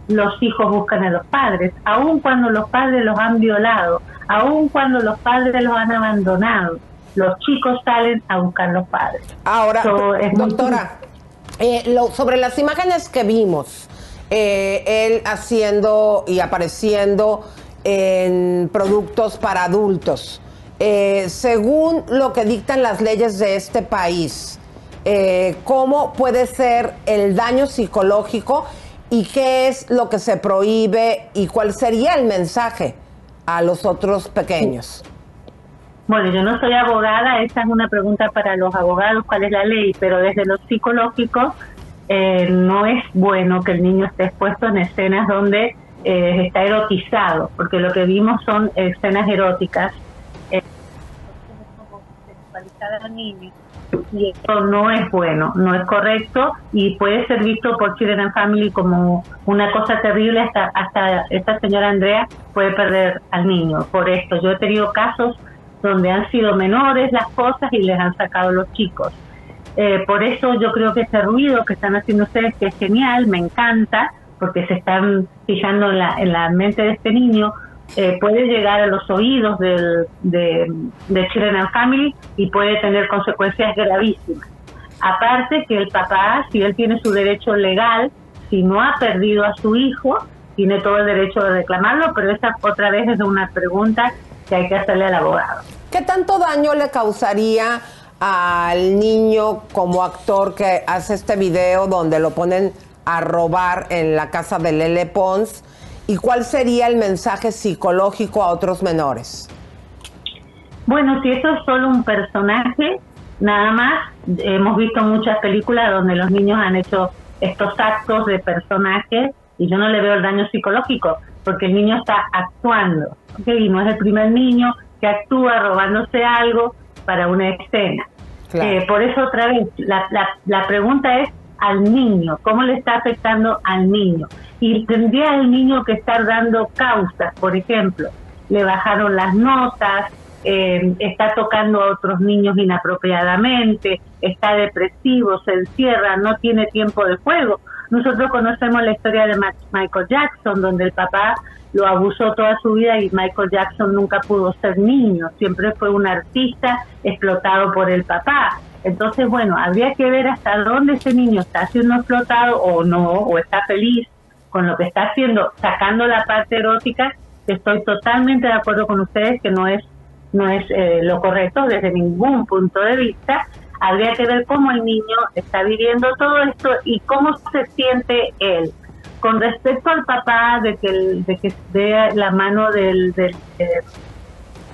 los hijos buscan a los padres, aun cuando los padres los han violado, aun cuando los padres los han abandonado. Los chicos salen a buscar los padres. Ahora, So, es muy doctora, eh, lo- sobre las imágenes que vimos, eh, él haciendo y apareciendo en productos para adultos, eh, según lo que dictan las leyes de este país, eh, ¿cómo puede ser el daño psicológico y qué es lo que se prohíbe y cuál sería el mensaje a los otros pequeños? Bueno, yo no soy abogada, esa es una pregunta para los abogados, cuál es la ley, pero desde lo psicológico eh, no es bueno que el niño esté expuesto en escenas donde eh, está erotizado, porque lo que vimos son escenas eróticas. Eh, sexualizar al niño. Y esto no es bueno, no es correcto y puede ser visto por Children Family como una cosa terrible. Hasta, hasta esta señora Andrea puede perder al niño por esto. Yo he tenido casos donde han sido menores las cosas y les han sacado los chicos. Eh, por eso yo creo que ese ruido que están haciendo ustedes, que es genial, me encanta, porque se están fijando en la mente de este niño, eh, puede llegar a los oídos del, de, de Children and Family y puede tener consecuencias gravísimas. Aparte que el papá, si él tiene su derecho legal, si no ha perdido a su hijo, tiene todo el derecho de reclamarlo, pero esa otra vez es una pregunta que hay que hacerle al abogado. ¿Qué tanto daño le causaría al niño como actor que hace este video donde lo ponen a robar en la casa de Lele Pons? ¿Y cuál sería el mensaje psicológico a otros menores? Bueno, si eso es solo un personaje, nada más, hemos visto muchas películas donde los niños han hecho estos actos de personaje y yo no le veo el daño psicológico, porque el niño está actuando, ¿ok? Y no es el primer niño que actúa robándose algo para una escena. Claro. Eh, por eso otra vez, la, la, la pregunta es al niño, ¿cómo le está afectando al niño? Y tendría el niño que estar dando causas, por ejemplo, le bajaron las notas, eh, está tocando a otros niños inapropiadamente, está depresivo, se encierra, no tiene tiempo de juego. Nosotros conocemos la historia de Michael Jackson, donde el papá lo abusó toda su vida y Michael Jackson nunca pudo ser niño, siempre fue un artista explotado por el papá. Entonces, bueno, habría que ver hasta dónde ese niño está siendo explotado o no, o está feliz con lo que está haciendo, sacando la parte erótica, estoy totalmente de acuerdo con ustedes que no es no es eh, lo correcto desde ningún punto de vista. Habría que ver cómo el niño está viviendo todo esto y cómo se siente él. Con respecto al papá, de que, el- de que dé la mano del, del, eh,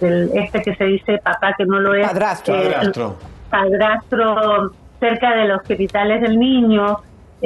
del este que se dice papá que no lo es, Padrastro. eh, Padrastro. padrastro cerca de los genitales del niño.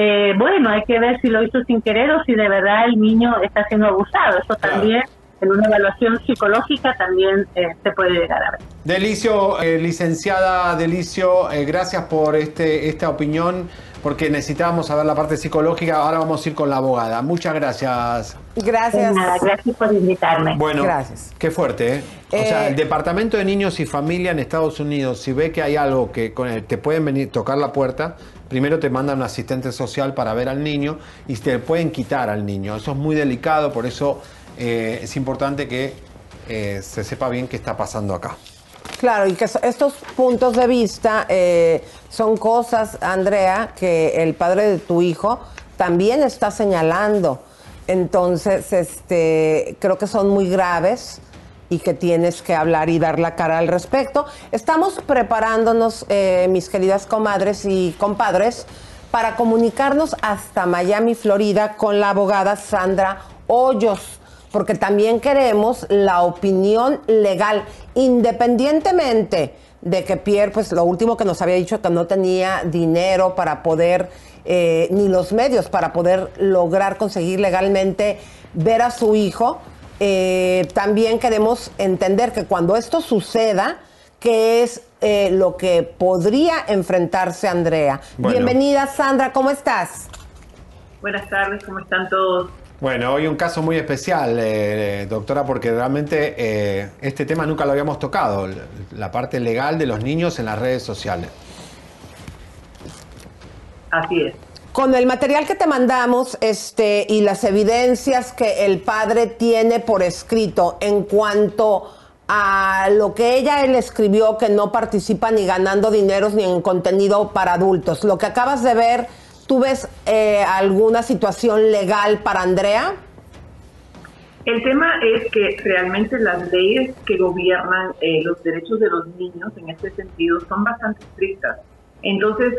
Eh, bueno, hay que ver si lo hizo sin querer o si de verdad el niño está siendo abusado. Eso también, en una evaluación psicológica, también eh, se puede llegar a ver. Delicio, eh, licenciada Delicio, eh, gracias por este, esta opinión, porque necesitábamos saber la parte psicológica. Ahora vamos a ir con la abogada. Muchas gracias. Gracias. Nada, gracias por invitarme. Bueno, Gracias. qué fuerte, ¿eh? O Eh, sea, el Departamento de Niños y Familia en Estados Unidos, si ve que hay algo que con el- te pueden venir tocar la puerta, primero te mandan un asistente social para ver al niño y te pueden quitar al niño. Eso es muy delicado, por eso eh, es importante que eh, se sepa bien qué está pasando acá. Claro, y que estos puntos de vista eh, son cosas, Andrea, que el padre de tu hijo también está señalando. Entonces, este, creo que son muy graves y que tienes que hablar y dar la cara al respecto. Estamos preparándonos, eh, mis queridas comadres y compadres, para comunicarnos hasta Miami, Florida, con la abogada Sandra Hoyos porque también queremos la opinión legal, independientemente de que Pierre, pues lo último que nos había dicho que no tenía dinero para poder, eh, ni los medios para poder lograr conseguir legalmente ver a su hijo, eh, también queremos entender que cuando esto suceda, que es eh, lo que podría enfrentarse Andrea. Bueno. Bienvenida Sandra, ¿cómo estás? Buenas tardes, ¿cómo están todos? Bueno, hoy un caso muy especial, eh, eh, doctora, porque realmente eh, este tema nunca lo habíamos tocado, la parte legal de los niños en las redes sociales. Así es. Con el material que te mandamos este, y las evidencias que el padre tiene por escrito en cuanto a lo que ella él escribió, que no participa ni ganando dineros ni en contenido para adultos, lo que acabas de ver, ¿tú ves eh, alguna situación legal para Andrea? El tema es que realmente las leyes que gobiernan eh, los derechos de los niños en este sentido son bastante estrictas. Entonces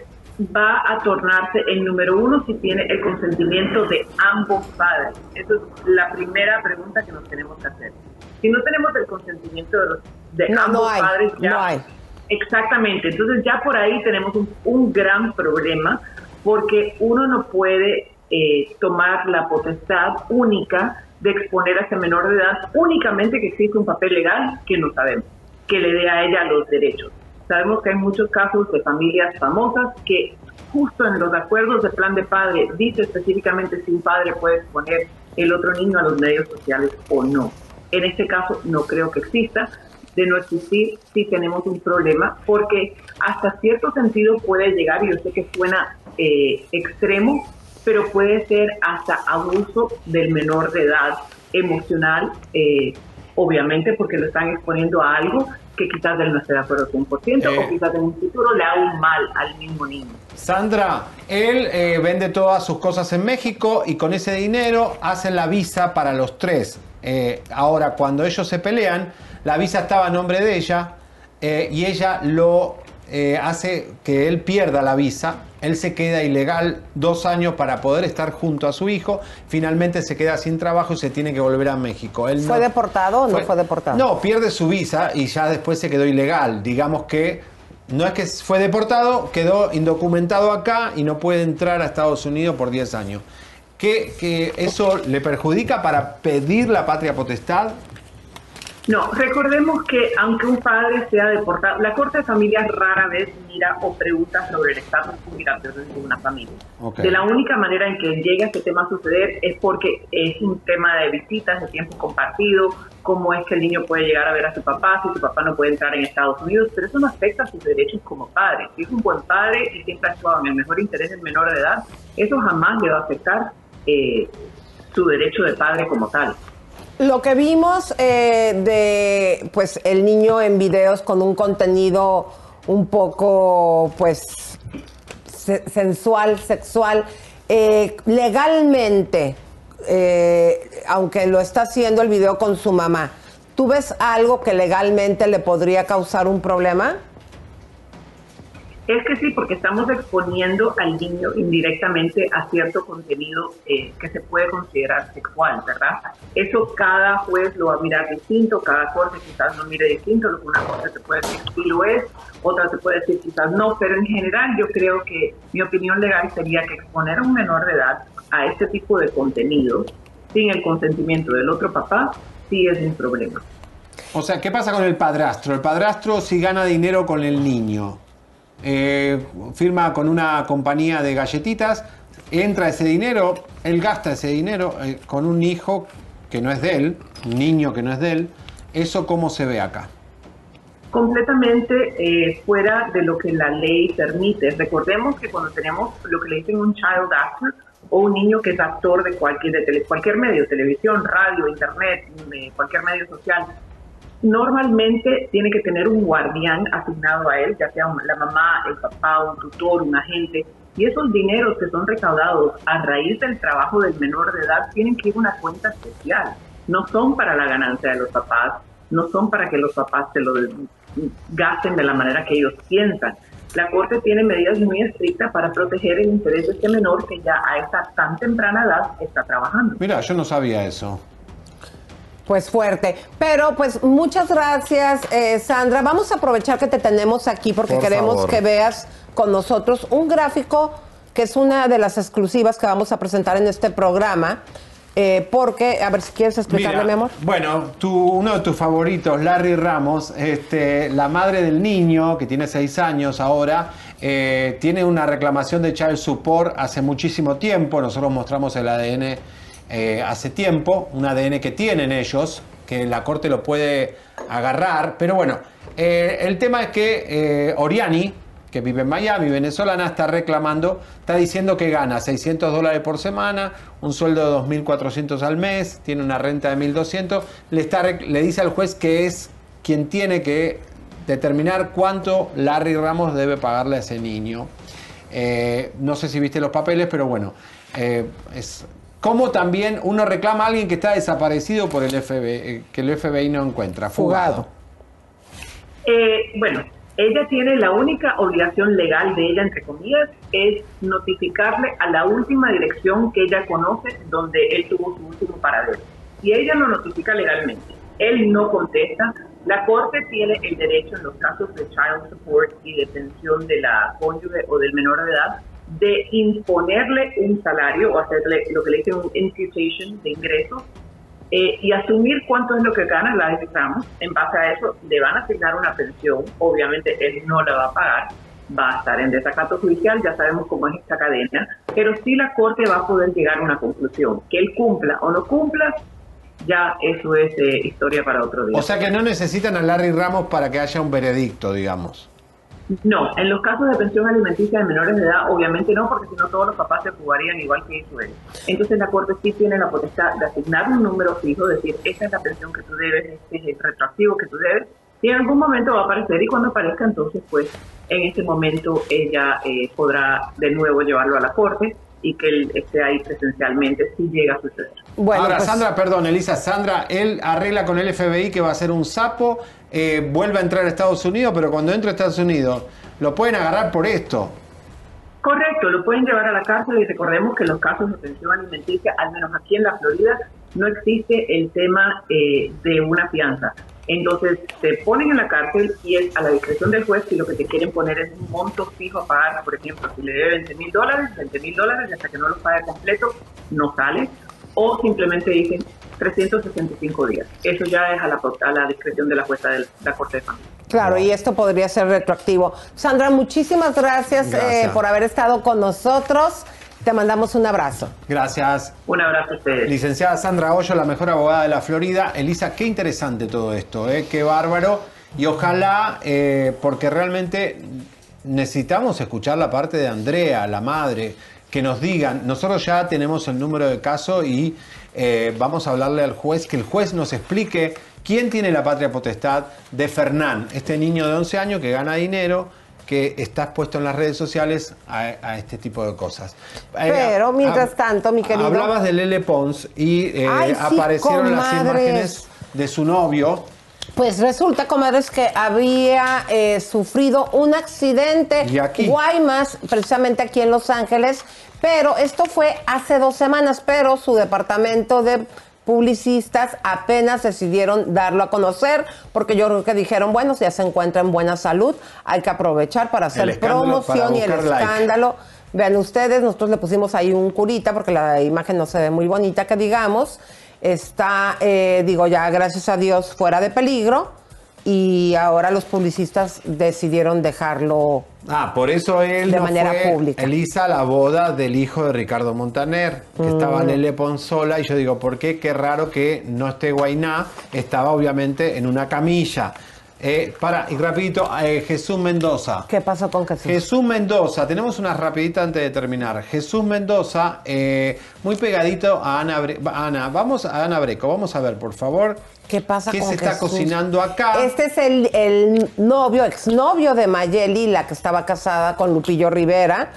va a tornarse el número uno si tiene el consentimiento de ambos padres. Esa es la primera pregunta que nos tenemos que hacer. Si no tenemos el consentimiento de, los, de No, no ambos hay, padres, ya no hay. Exactamente, entonces ya por ahí tenemos un, un gran problema porque uno no puede eh, tomar la potestad única de exponer a ese menor de edad únicamente que existe un papel legal que no sabemos, que le dé a ella los derechos. Sabemos que hay muchos casos de familias famosas que justo en los acuerdos de plan de padre dice específicamente si un padre puede exponer el otro niño a los medios sociales o no. En este caso no creo que exista. De no existir, sí tenemos un problema porque hasta cierto sentido puede llegar, y yo sé que suena eh, extremo, pero puede ser hasta abuso del menor de edad emocional, eh, obviamente porque lo están exponiendo a algo que quizás él no esté de acuerdo 100% Eh. o quizás en un futuro le haga un mal al mismo niño. Sandra, él eh, vende todas sus cosas en México y con ese dinero hacen la visa para los tres. Eh, ahora, cuando ellos se pelean, la visa estaba a nombre de ella eh, y ella lo eh, hace que él pierda la visa. Él se queda ilegal dos años para poder estar junto a su hijo. Finalmente se queda sin trabajo y se tiene que volver a México. Él ¿Fue no- deportado o no fue- deportado? no, pierde su visa y ya después se quedó ilegal. Digamos que no es que fue deportado, quedó indocumentado acá y no puede entrar a Estados Unidos por 10 años. ¿Que, que eso le perjudica para pedir la patria potestad? No, recordemos que aunque un padre sea deportado, la Corte de Familias rara vez mira o pregunta sobre el estatus migratorio de una familia. De la única manera en que llega este tema a suceder es porque es un tema de visitas, de tiempo compartido, cómo es que el niño puede llegar a ver a su papá, si su papá no puede entrar en Estados Unidos, pero eso no afecta a sus derechos como padre. Si es un buen padre y siempre ha actuado en el mejor interés del menor de edad, eso jamás le va a afectar eh, su derecho de padre como tal. Lo que vimos eh, de pues el niño en videos con un contenido un poco pues se- sensual, sexual, eh, legalmente, eh, aunque lo está haciendo el video con su mamá, ¿tú ves algo que legalmente le podría causar un problema? Es que sí, porque estamos exponiendo al niño indirectamente a cierto contenido eh, que se puede considerar sexual, ¿verdad? Eso cada juez lo va a mirar distinto, cada corte quizás lo mire distinto, lo que una corte te puede decir sí lo es, otra te puede decir quizás no, pero en general yo creo que mi opinión legal sería que exponer a un menor de edad a este tipo de contenido sin el consentimiento del otro papá sí es un problema. O sea, ¿qué pasa con el padrastro? El padrastro si gana dinero con el niño. Eh, firma con una compañía de galletitas, entra ese dinero, él gasta ese dinero eh, con un hijo que no es de él, un niño que no es de él. ¿Eso cómo se ve acá? completamente eh, fuera de lo que la ley permite. Recordemos que cuando tenemos lo que le dicen un child actor o un niño que es actor de cualquier, de tele, cualquier medio, televisión, radio, internet, eh, cualquier medio social, normalmente tiene que tener un guardián asignado a él, ya sea la mamá, el papá, un tutor, un agente, y esos dineros que son recaudados a raíz del trabajo del menor de edad tienen que ir a una cuenta especial. No son para la ganancia de los papás, no son para que los papás se lo gasten de la manera que ellos piensan. La Corte tiene medidas muy estrictas para proteger el interés de este menor que ya a esta tan temprana edad está trabajando. Mira, yo no sabía eso. Pues fuerte. Pero pues muchas gracias, eh, Sandra. Vamos a aprovechar que te tenemos aquí porque Por queremos favor. que veas con nosotros un gráfico que es una de las exclusivas que vamos a presentar en este programa. Eh, porque, a ver si quieres explicarle, Mira, mi amor. Bueno, tu, uno de tus favoritos, Larry Ramos, este, la madre del niño, que tiene seis años ahora, eh, tiene una reclamación de child support hace muchísimo tiempo. Nosotros mostramos el ADN eh, hace tiempo, un ADN que tienen ellos, que la corte lo puede agarrar. Pero bueno, eh, el tema es que eh, Oriani, que vive en Miami, venezolana, está reclamando, está diciendo que gana 600 dólares por semana, un sueldo de 2.400 al mes, tiene una renta de 1.200, le, está, le dice al juez que es quien tiene que determinar cuánto Larry Ramos debe pagarle a ese niño. No sé si viste los papeles, pero bueno, es como también uno reclama a alguien que está desaparecido por el FBI, eh, que el FBI no encuentra, fugado. Eh, bueno, ella tiene la única obligación legal de ella, entre comillas, es notificarle a la última dirección que ella conoce donde él tuvo su último paradero. Y ella lo notifica legalmente. Él no contesta. La corte tiene el derecho en los casos de child support y de pensión de la cónyuge o del menor de edad de imponerle un salario o hacerle lo que le dicen un imputation de ingresos eh, y asumir cuánto es lo que gana la Ramos. En base a eso, le van a asignar una pensión. Obviamente, él no la va a pagar. Va a estar en desacato judicial. Ya sabemos cómo es esta cadena. Pero sí la Corte va a poder llegar a una conclusión. Que él cumpla o no cumpla, ya eso es eh, historia para otro día. O sea que no necesitan a Larry Ramos para que haya un veredicto, digamos. No, en los casos de pensión alimenticia de menores de edad, obviamente no, porque si no todos los papás se jugarían igual que hizo él. Entonces la Corte sí tiene la potestad de asignar un número fijo, decir, esta es la pensión que tú debes, este es el retroactivo que tú debes, y en algún momento va a aparecer, y cuando aparezca entonces, pues, en ese momento ella eh, podrá de nuevo llevarlo a la Corte y que él esté ahí presencialmente si llega a suceder. Ahora, pues- Sandra, perdón, Elisa, Sandra, él arregla con el FBI que va a ser un sapo, eh, vuelve a entrar a Estados Unidos, pero cuando entra a Estados Unidos lo pueden agarrar por esto. Correcto, lo pueden llevar a la cárcel y recordemos que en los casos de pensión alimenticia, al menos aquí en la Florida, no existe el tema eh, de una fianza. Entonces te ponen en la cárcel y es a la discreción del juez si lo que te quieren poner es un monto fijo a pagar. Por ejemplo, si le debe 20 mil dólares, 20 mil dólares, hasta que no lo pague completo, no sale. O simplemente dicen 365 días. Eso ya es a la, a la discreción de la jueza de la Corte de Familia. Claro, y esto podría ser retroactivo. Sandra, muchísimas gracias, eh, Gracias. por haber estado con nosotros. Te mandamos un abrazo. Gracias. Un abrazo a ustedes. Licenciada Sandra Hoyo, la mejor abogada de la Florida. Elisa, qué interesante todo esto, ¿eh? qué bárbaro. Y ojalá, eh, porque realmente necesitamos escuchar la parte de Andrea, la madre, que nos digan, nosotros ya tenemos el número de caso y eh, vamos a hablarle al juez, que el juez nos explique quién tiene la patria potestad de Fernán, este niño de 11 años que gana dinero, que estás puesto en las redes sociales a, a este tipo de cosas. Eh, Pero mientras tanto, mi querido. Hablabas de Lele Pons y eh, Ay, sí, aparecieron las imágenes de su novio. Pues resulta, comadres, que había eh, sufrido un accidente Y aquí. Guaymas, precisamente aquí en Los Ángeles, pero esto fue hace dos semanas, pero su departamento de publicistas apenas decidieron darlo a conocer, porque yo creo que dijeron, bueno, si ya se encuentra en buena salud, hay que aprovechar para hacer escándalo, promoción y el buscar like. escándalo. Vean ustedes, nosotros le pusimos ahí un curita porque la imagen no se ve muy bonita, que digamos. Está, eh, digo, ya gracias a Dios fuera de peligro y ahora los publicistas decidieron dejarlo. Ah, por eso él De no manera fue, pública. Elisa, la boda del hijo de Ricardo Montaner, que Mm. estaba Lele Pons sola, y yo digo, ¿por qué? Qué raro que no esté Guainá, estaba obviamente en una camilla. Eh, para, y rapidito, eh, Jesús Mendoza. ¿Qué pasó con Jesús? Jesús Mendoza, tenemos una rapidita antes de terminar. Jesús Mendoza, eh, muy pegadito a Ana, Bre- Ana, vamos a Ana Breco, vamos a ver, por favor. ¿Qué pasa ¿Qué con se está cocinando acá? Este es el, el novio, exnovio de Mayeli, la que estaba casada con Lupillo Rivera.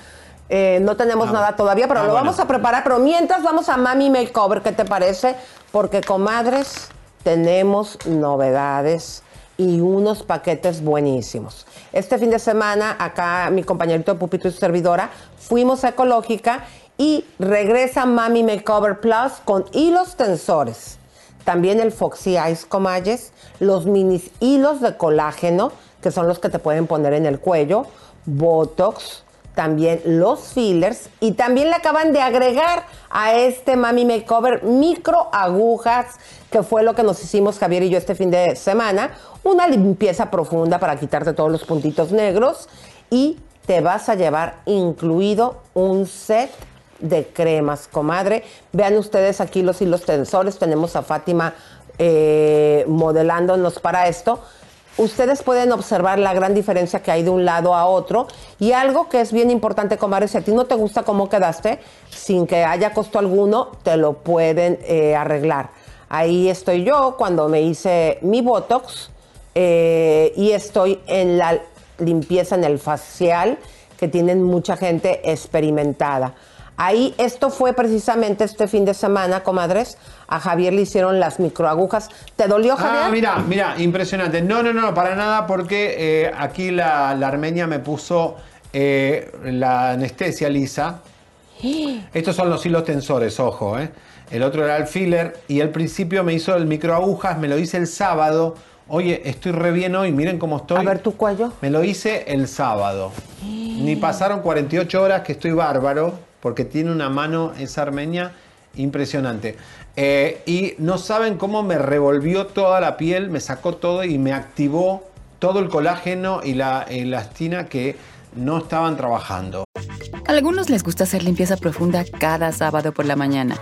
Eh, no tenemos Ah, nada todavía, pero ah, lo bueno. vamos a preparar. Pero mientras vamos a Mami Makeover, ¿qué te parece? Porque, comadres, tenemos novedades y unos paquetes buenísimos. Este fin de semana, acá mi compañerito Pupito y su servidora, fuimos a Ecológica y regresa Mami Makeover Plus con hilos tensores. También el Foxy Eyes Comalles, los minis hilos de colágeno, que son los que te pueden poner en el cuello, Botox, también los fillers y también le acaban de agregar a este Mami Makeover micro agujas, que fue lo que nos hicimos Javier y yo este fin de semana, una limpieza profunda para quitarte todos los puntitos negros y te vas a llevar incluido un set de cremas, comadre. Vean ustedes aquí los hilos tensores. Tenemos a Fátima eh, modelándonos para esto. Ustedes pueden observar la gran diferencia que hay de un lado a otro. Y algo que es bien importante, comadre, si a ti no te gusta cómo quedaste, sin que haya costo alguno, te lo pueden eh, arreglar. Ahí estoy yo cuando me hice mi Botox eh, y estoy en la limpieza en el facial que tienen mucha gente experimentada. Ahí, esto fue precisamente este fin de semana, comadres. A Javier le hicieron las microagujas. ¿Te dolió, Javier? Ah, mira, mira, impresionante. No, no, no, para nada, porque eh, aquí la, la armenia me puso eh, la anestesia lisa. Estos son los hilos tensores, ojo, ¿eh? El otro era el filler y al principio me hizo el microagujas, me lo hice el sábado. Oye, estoy re bien hoy, miren cómo estoy. A ver tu cuello. Me lo hice el sábado. Ni pasaron 48 horas que estoy bárbaro, porque tiene una mano esa armenia impresionante. Eh, y no saben cómo me revolvió toda la piel, me sacó todo y me activó todo el colágeno y la elastina que no estaban trabajando. A algunos les gusta hacer limpieza profunda cada sábado por la mañana.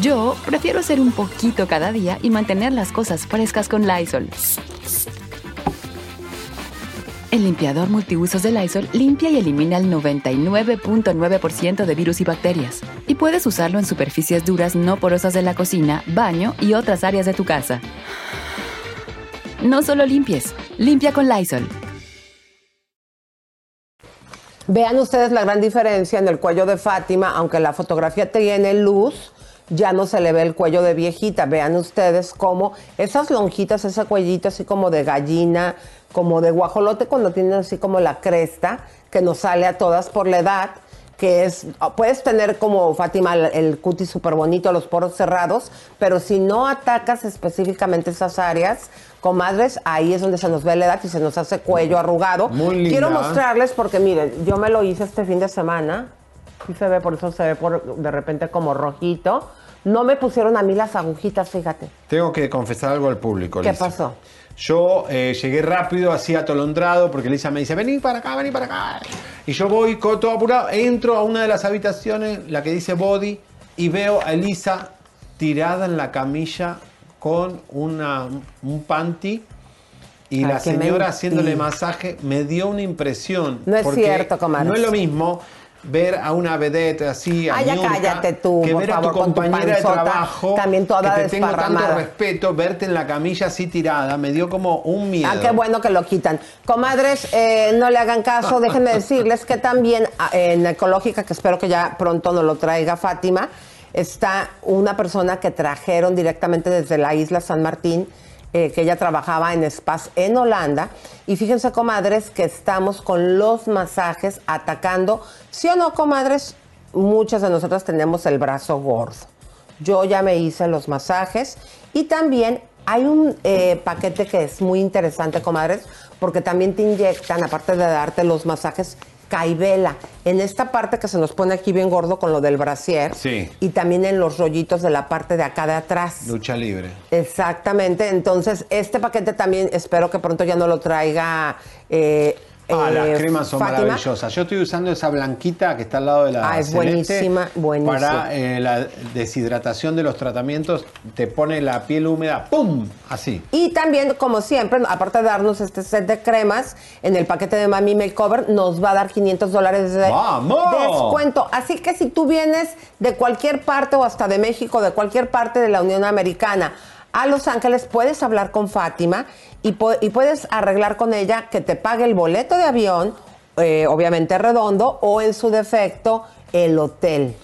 Yo prefiero hacer un poquito cada día y mantener las cosas frescas con Lysol. El limpiador multiusos de Lysol limpia y elimina el 99.9% de virus y bacterias. Y puedes usarlo en superficies duras no porosas de la cocina, baño y otras áreas de tu casa. No solo limpies, limpia con Lysol. Vean ustedes la gran diferencia en el cuello de Fátima, aunque la fotografía tiene luz, ya no se le ve el cuello de viejita. Vean ustedes cómo esas lonjitas, ese cuellito así como de gallina, como de guajolote cuando tienen así como la cresta, que nos sale a todas por la edad, que es, puedes tener como Fátima el, cutis súper bonito, los poros cerrados, pero si no atacas específicamente esas áreas, comadres, ahí es donde se nos ve la edad y se nos hace cuello arrugado. Muy linda. Quiero mostrarles porque miren, yo me lo hice este fin de semana. Sí se ve, por eso se ve por, de repente como rojito. No me pusieron a mí las agujitas, fíjate. Tengo que confesar algo al público. ¿Qué Lisa. pasó? Yo eh, llegué rápido, así atolondrado, porque Lisa me dice, vení para acá, vení para acá. Y yo voy todo apurado, entro a una de las habitaciones, la que dice body, y veo a Elisa tirada en la camilla con una, un panty. Y Ay, la señora haciéndole masaje me dio una impresión. No es cierto. No es lo mismo ver a una vedette así, a Ay, ya cállate tú, que por ver a tu con tu compañera de panzota, trabajo, también toda que te tengo tanto respeto, verte en la camilla así tirada, me dio como un miedo. Ah, qué bueno que lo quitan. Comadres, eh, no le hagan caso, déjenme decirles que también ah, en Ecológica, que espero que ya pronto nos lo traiga Fátima, está una persona que trajeron directamente desde la isla San Martín, eh, que ella trabajaba en spas en Holanda. Y fíjense, comadres, que estamos con los masajes atacando. ¿Sí o no, comadres? Muchas de nosotras tenemos el brazo gordo. Yo ya me hice los masajes y también hay un eh, paquete que es muy interesante, comadres, porque también te inyectan, aparte de darte los masajes, caibela. En esta parte que se nos pone aquí bien gordo con lo del brasier. Sí. Y también en los rollitos de la parte de acá de atrás. Lucha libre. Exactamente. Entonces, este paquete también espero que pronto ya no lo traiga. eh, Ah, eh, las cremas son Fátima. maravillosas. Yo estoy usando esa blanquita que está al lado de la Ah, es celeste buenísima, buenísima. Para eh, la deshidratación de los tratamientos, te pone la piel húmeda, ¡pum! Así. Y también, como siempre, aparte de darnos este set de cremas, en el paquete de Mami Makeover nos va a dar 500 dólares de ¡Vamos! descuento. Así que si tú vienes de cualquier parte o hasta de México, de cualquier parte de la Unión Americana, a Los Ángeles, puedes hablar con Fátima y, pu- y puedes arreglar con ella que te pague el boleto de avión, eh, obviamente redondo, o en su defecto, el hotel.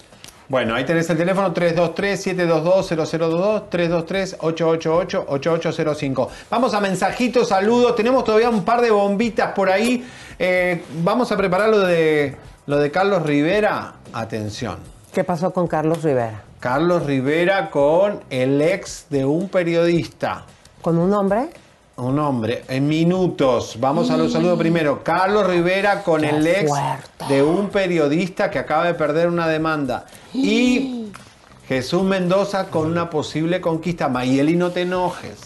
Bueno, ahí tenés el teléfono 323-722-0022, 323-888-8805. Vamos a mensajitos, saludos. Tenemos todavía un par de bombitas por ahí. Eh, vamos a preparar lo de, lo de Carlos Rivera. Atención. ¿Qué pasó con Carlos Rivera? Carlos Rivera con el ex de un periodista. ¿Con un hombre? Un hombre, en minutos. Vamos a los saludos primero. Carlos Rivera con Qué el ex fuerte. de un periodista que acaba de perder una demanda. Y Jesús Mendoza con una posible conquista. Mayeli, no te enojes.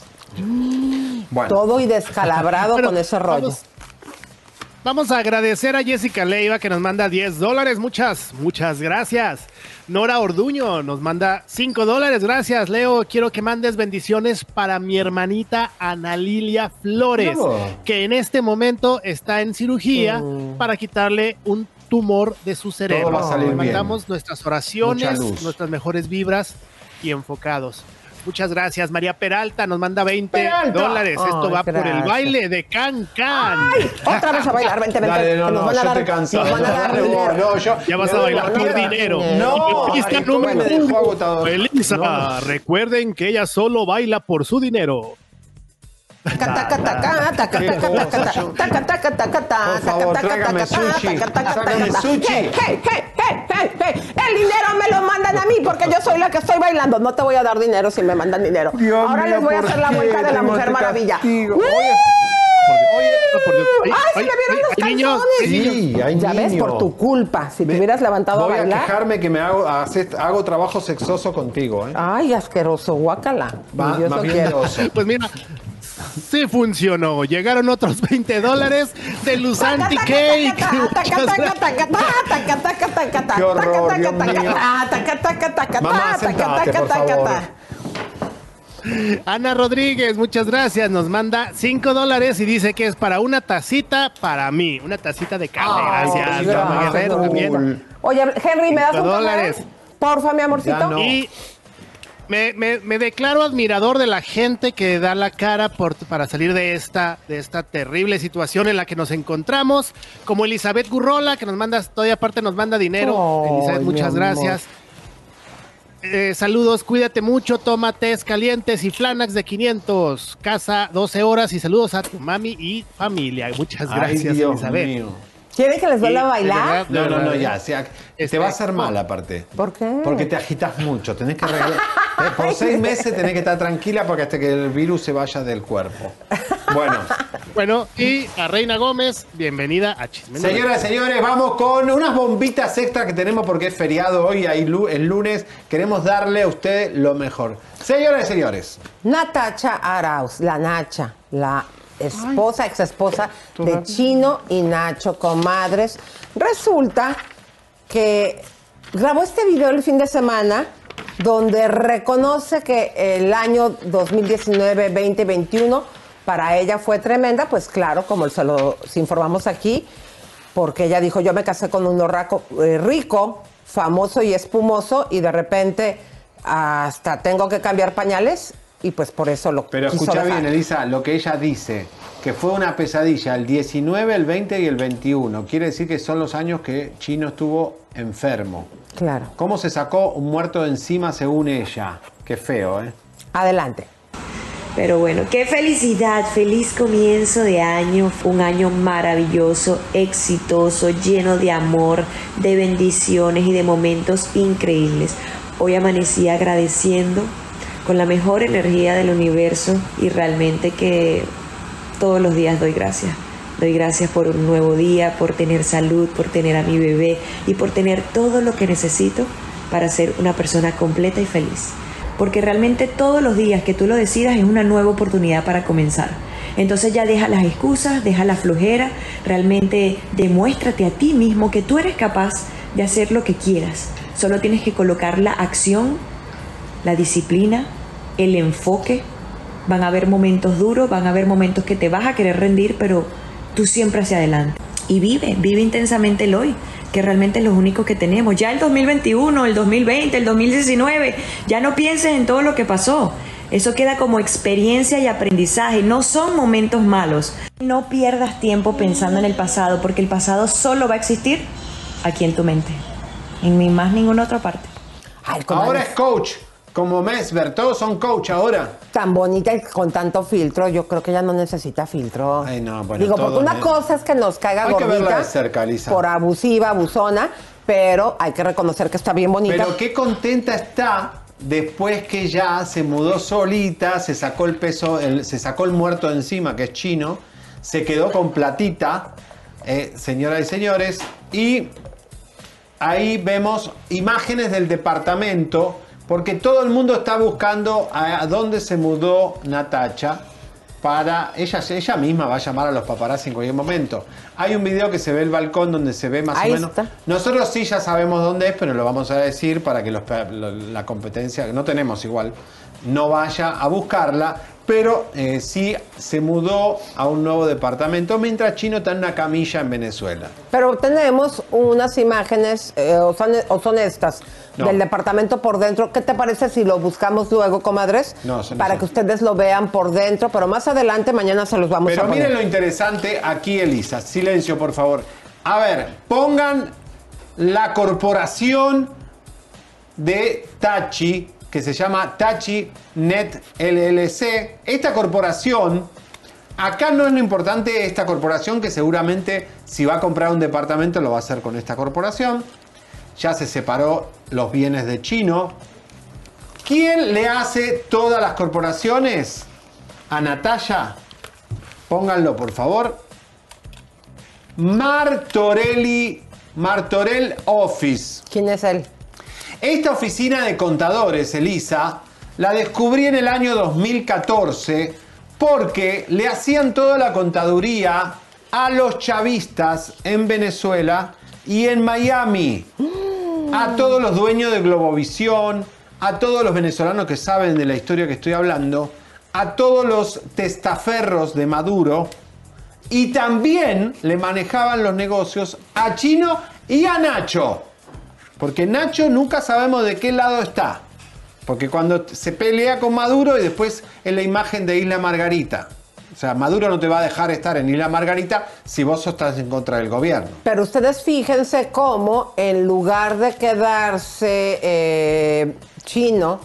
Bueno. Todo y descalabrado con ese rollo. vamos- Vamos a agradecer a Jessica Leiva que nos manda 10 dólares. Muchas, muchas gracias. Nora Orduño nos manda 5 dólares. Gracias, Leo. Quiero que mandes bendiciones para mi hermanita Ana Lilia Flores, que en este momento está en cirugía para quitarle un tumor de su cerebro. va a salir Le mandamos nuestras oraciones, nuestras mejores vibras y enfocados. Muchas gracias. María Peralta nos manda 20 Peralta. dólares. Esto Ay, va por el gracias. baile de Can Can. ¡Ay! Otra vez a bailar, vente, vente. Dale, no, nos no, van a yo dar, estoy cansado. nos van a dar dinero. no, yo- Ya vas a bailar por dinero. No, Pista ay, ¿cómo número uno. Elisa, No. recuerden que ella solo baila por su dinero. El dinero me lo mandan a mí porque yo soy la que estoy bailando. No te voy a dar dinero si me mandan dinero. Dios Ahora mío, les voy a ¿por hacer la vuelta de la Mujer este Maravilla. ¡Uh! Oye, Oh. Ay, ¡Ay, se ay, me vieron ay, los calzones! hay niños. Sí, hay Ya ves, por tu culpa. Si te hubieras levantado a Voy a bailar. quejarme que me hago, haces- hago trabajo sexoso contigo, ¿eh? Ay, asqueroso, guácala. Va- más bien. Pues mira, sí funcionó. Llegaron otros 20 dólares de Luzanti Cake. Qué horror, Dios mío. Mamá, sentate, por favor. Ana Rodríguez, muchas gracias. Nos manda 5 dólares y dice que es para una tacita para mí. Una tacita de café. Gracias. Guerrero también. Oye, Henry, ¿me das un dólares. Porfa, mi amorcito. Ya no. Y me, me- me declaro admirador de la gente que da la cara por, para salir de esta, de esta terrible situación en la que nos encontramos. Como Elizabeth Gurrola, que nos manda, todavía aparte nos manda dinero. Elizabeth, muchas gracias. Eh, saludos, cuídate mucho, toma tés calientes y flanax de 500, casa 12 horas y saludos a tu mami y familia. Muchas gracias, Elizabeth. mío. ¿Quieren que les vuelva a bailar? No, no, no, ya. sea, Este, te va a hacer mal aparte. ¿Por qué? Porque te agitas mucho. Tenés que arreglar. eh, Por seis meses tenés que estar tranquila porque hasta que el virus se vaya del cuerpo. Bueno, Bueno, y a Reina Gómez, bienvenida a Chisme. Señoras y señores, vamos con unas bombitas extra que tenemos porque es feriado hoy, el lunes. Queremos darle a ustedes lo mejor. Señoras y señores, Natacha Arauz, la Nacha, la esposa, ex esposa de Chino y Nacho, comadres. Resulta que grabó este video el fin de semana donde reconoce que el año 2019-2021 para ella fue tremenda, pues claro, como se lo informamos aquí, porque ella dijo, yo me casé con un orraco eh, rico, famoso y espumoso, y de repente hasta tengo que cambiar pañales, y pues por eso lo Pero quiso escucha dejar. bien, Elisa, lo que ella dice, que fue una pesadilla el 19, el 20 y el 21. Quiere decir que son los años que Chino estuvo enfermo. Claro. ¿Cómo se sacó un muerto de encima según ella? Qué feo, ¿eh? Adelante. Pero bueno, qué felicidad, feliz comienzo de año, un año maravilloso, exitoso, lleno de amor, de bendiciones y de momentos increíbles. Hoy amanecí agradeciendo con la mejor energía del universo y realmente que todos los días doy gracias. Doy gracias por un nuevo día, por tener salud, por tener a mi bebé y por tener todo lo que necesito para ser una persona completa y feliz. Porque realmente todos los días que tú lo decidas es una nueva oportunidad para comenzar. Entonces ya deja las excusas, deja la flojera, realmente demuéstrate a ti mismo que tú eres capaz de hacer lo que quieras. Solo tienes que colocar la acción, la disciplina, el enfoque. Van a haber momentos duros, van a haber momentos que te vas a querer rendir, pero tú siempre hacia adelante. Y vive, vive intensamente el hoy, que realmente es lo único que tenemos. Ya el 2021, el 2020, el 2019, ya no pienses en todo lo que pasó. Eso queda como experiencia y aprendizaje, no son momentos malos. No pierdas tiempo pensando en el pasado, porque el pasado solo va a existir aquí en tu mente, en ni más ninguna otra parte. Ahora es coach, como Mesber, todos son coach ahora. Tan bonita y con tanto filtro, yo creo que ella no necesita filtro. Ay, no, bueno, Digo, porque una ¿eh? cosa es que nos caiga Hay que verla gordita de cerca, Elisa. por abusiva, abusona, pero hay que reconocer que está bien bonita. Pero qué contenta está después que ya se mudó solita, se sacó el peso, el- se sacó el muerto de encima, que es chino, se quedó con platita, eh, señoras y señores, y ahí vemos imágenes del departamento, porque todo el mundo está buscando a, dónde se mudó Natacha. Para ella, ella misma va a llamar a los paparazzi en cualquier momento. Hay un video que se ve el balcón donde se ve más Ahí o menos. está. Nosotros sí ya sabemos dónde es, pero lo vamos a decir para que los la competencia, que no tenemos igual, no vaya a buscarla. Pero eh, sí se mudó a un nuevo departamento mientras Chino está en una camilla en Venezuela. Pero tenemos unas imágenes, eh, o, son, o son estas, No. del departamento por dentro. ¿Qué te parece si lo buscamos luego, comadres? No, Para que ustedes lo vean por dentro, pero más adelante, mañana se los vamos Pero a poner. miren lo interesante aquí, Elisa. Silencio, por favor. A ver, pongan la corporación de Tachi, que se llama Tachi Net LLC. Esta corporación, acá no es lo importante esta corporación, que seguramente si va a comprar un departamento lo va a hacer con esta corporación. Ya se separó los bienes de Chino. ¿Quién le hace todas las corporaciones? A Natalia. Pónganlo, por favor. Martorelli, Martorell Office. ¿Quién es él? Esta oficina de contadores, Elisa, la descubrí en el año 2014 porque le hacían toda la contaduría a los chavistas en Venezuela y en Miami. A todos los dueños de Globovisión, a todos los venezolanos que saben de la historia que estoy hablando, a todos los testaferros de Maduro y también le manejaban los negocios a Chino y a Nacho. Porque Nacho nunca sabemos de qué lado está. Porque cuando se pelea con Maduro y después en la imagen de Isla Margarita. O sea, Maduro no te va a dejar estar en Isla Margarita si vos estás en contra del gobierno. Pero ustedes fíjense cómo en lugar de quedarse eh, chino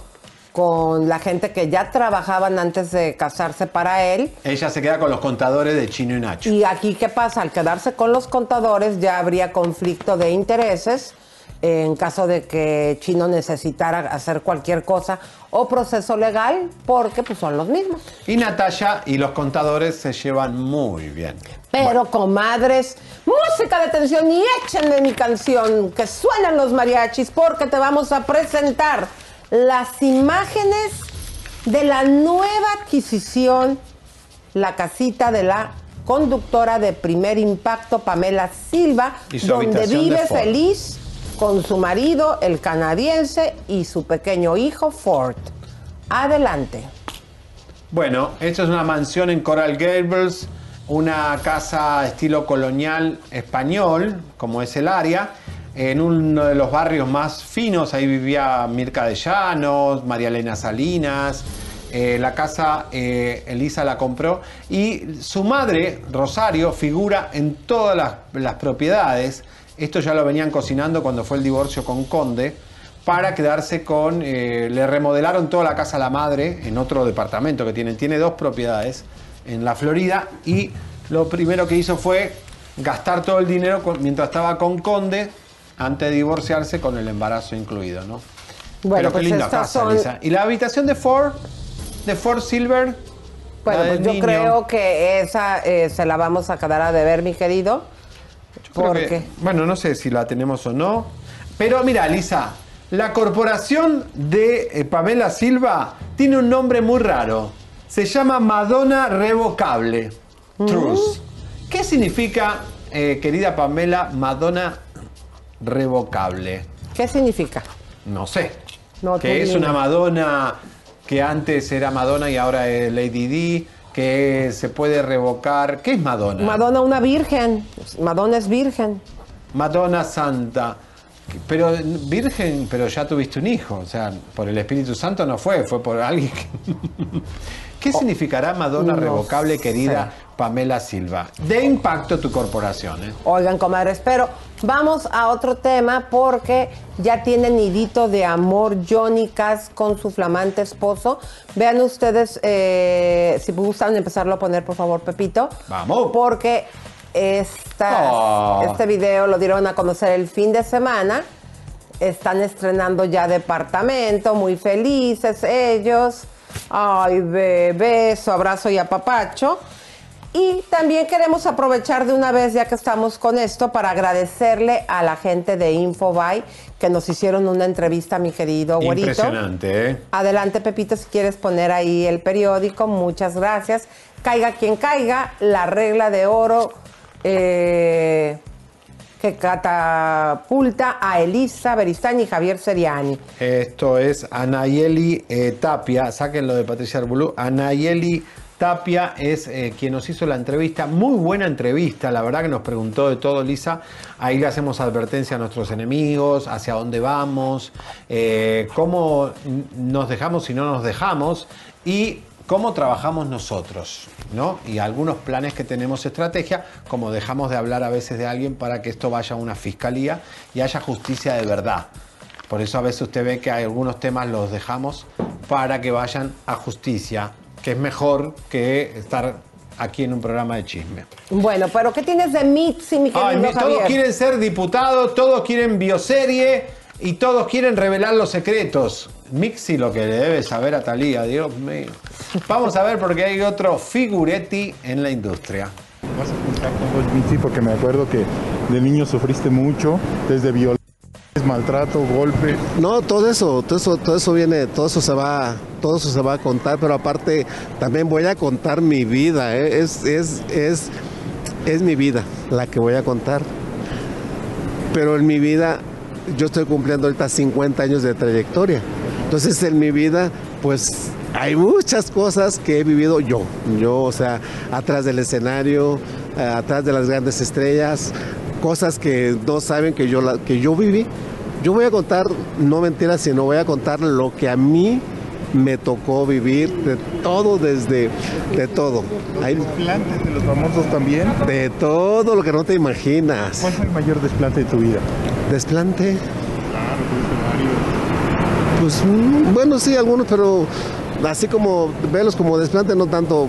con la gente que ya trabajaban antes de casarse para él, Ella se queda con los contadores de Chino y Nacho. y aquí qué pasa, al quedarse con los contadores ya habría conflicto de intereses en caso de que Chino necesitara hacer cualquier cosa o proceso legal, porque pues son los mismos. Y Natalia y los contadores se llevan muy bien. Pero, comadres, música de tensión y échenle mi canción, que suenan los mariachis, porque te vamos a presentar las imágenes de la nueva adquisición, la casita de la conductora de primer impacto, Pamela Silva, donde vive feliz con su marido, el canadiense, y su pequeño hijo, Ford. Adelante. Bueno, esto es una mansión en Coral Gables, una casa estilo colonial español, como es el área, en uno de los barrios más finos, ahí vivía Mirka de Llanos, María Elena Salinas. Eh, la casa eh, Elisa la compró y su madre, Rosario, figura en todas las propiedades. Esto ya lo venían cocinando cuando fue el divorcio con Conde para quedarse con... eh, le remodelaron toda la casa a la madre en otro departamento que tienen. Tiene dos propiedades en la Florida y lo primero que hizo fue gastar todo el dinero con- mientras estaba con Conde antes de divorciarse con el embarazo incluido, ¿no? Bueno, Pero pues qué linda estas casa, son- Lisa. ¿Y la habitación de Ford? ¿De Ford Silver? Bueno, pues yo niño. creo que esa eh, se la vamos a quedar a deber, mi querido. Porque que- bueno, no sé si la tenemos o no. Pero mira, Lisa, la corporación de eh, Pamela Silva tiene un nombre muy raro. Se llama Madonna Revocable. Truth. ¿Qué significa, eh, querida Pamela, Madonna Revocable? ¿Qué significa? No sé. No, que es una Madonna que antes era Madonna y ahora es Lady D, que se puede revocar. ¿Qué es Madonna? Madonna una virgen. Madonna es virgen. Madonna Santa. Pero virgen, pero ya tuviste un hijo, o sea, por el Espíritu Santo no fue, fue por alguien que... ¿Qué significará Madonna Oh, no revocable, sé. querida Pamela Silva? De impacto tu corporación, ¿eh? Oigan, comadres, pero vamos a otro tema porque ya tiene nidito de amor Johnny Cass con su flamante esposo. Vean ustedes, eh, si gustan empezarlo a poner, por favor, Pepito. Vamos. Porque esta- Oh. este video lo dieron a conocer el fin de semana. Están estrenando ya departamento, muy felices ellos. Ay, bebé, su abrazo y apapacho. Y también queremos aprovechar de una vez, ya que estamos con esto, para agradecerle a la gente de Infobuy que nos hicieron una entrevista, mi querido güerito. Impresionante, ¿eh? Adelante, Pepito, si quieres poner ahí el periódico. Muchas gracias. Caiga quien caiga, la regla de oro eh, que catapulta a Elisa Beristán y Javier Seriani. Esto es Anayeli eh, Tapia, sáquenlo de Patricia Arbulú. Anayeli Tapia es eh, quien nos hizo la entrevista, muy buena entrevista, la verdad que nos preguntó de todo, Lisa. Ahí le hacemos advertencia a nuestros enemigos, hacia dónde vamos, eh, cómo nos dejamos y no nos dejamos y cómo trabajamos nosotros, ¿no? Y algunos planes que tenemos estrategia, como dejamos de hablar a veces de alguien para que esto vaya a una fiscalía y haya justicia de verdad. Por eso a veces usted ve que hay algunos temas los dejamos para que vayan a justicia, que es mejor que estar aquí en un programa de chisme. Bueno, pero ¿qué tienes de Mitzi, mi querido Ay, Javier? todos quieren ser diputados, todos quieren bioserie y todos quieren revelar los secretos. Mixi lo que le debe saber a Talía, Dios mío. Vamos a ver porque hay otro figuretti en la industria. Vas a juntar con vos, Mitzi, porque me acuerdo que de niño sufriste mucho, desde violencia, maltrato, golpes. No, todo eso, todo eso, todo eso viene, todo eso se va, todo eso se va a contar, pero aparte también voy a contar mi vida, ¿eh? es, es, es, es mi vida la que voy a contar. Pero en mi vida, yo estoy cumpliendo ahorita 50 años de trayectoria. Entonces en mi vida, pues hay muchas cosas que he vivido yo. Yo, o sea, atrás del escenario, eh, atrás de las grandes estrellas, cosas que no saben que yo, que yo viví. Yo voy a contar, no mentiras, sino voy a contar lo que a mí me tocó vivir, de todo, desde, de todo. Hay desplantes de los famosos también. De todo lo que no te imaginas. ¿Cuál fue el mayor desplante de tu vida? ¿Desplante? Claro. Pues mm, bueno, sí, algunos, pero así como verlos como desplante, no tanto.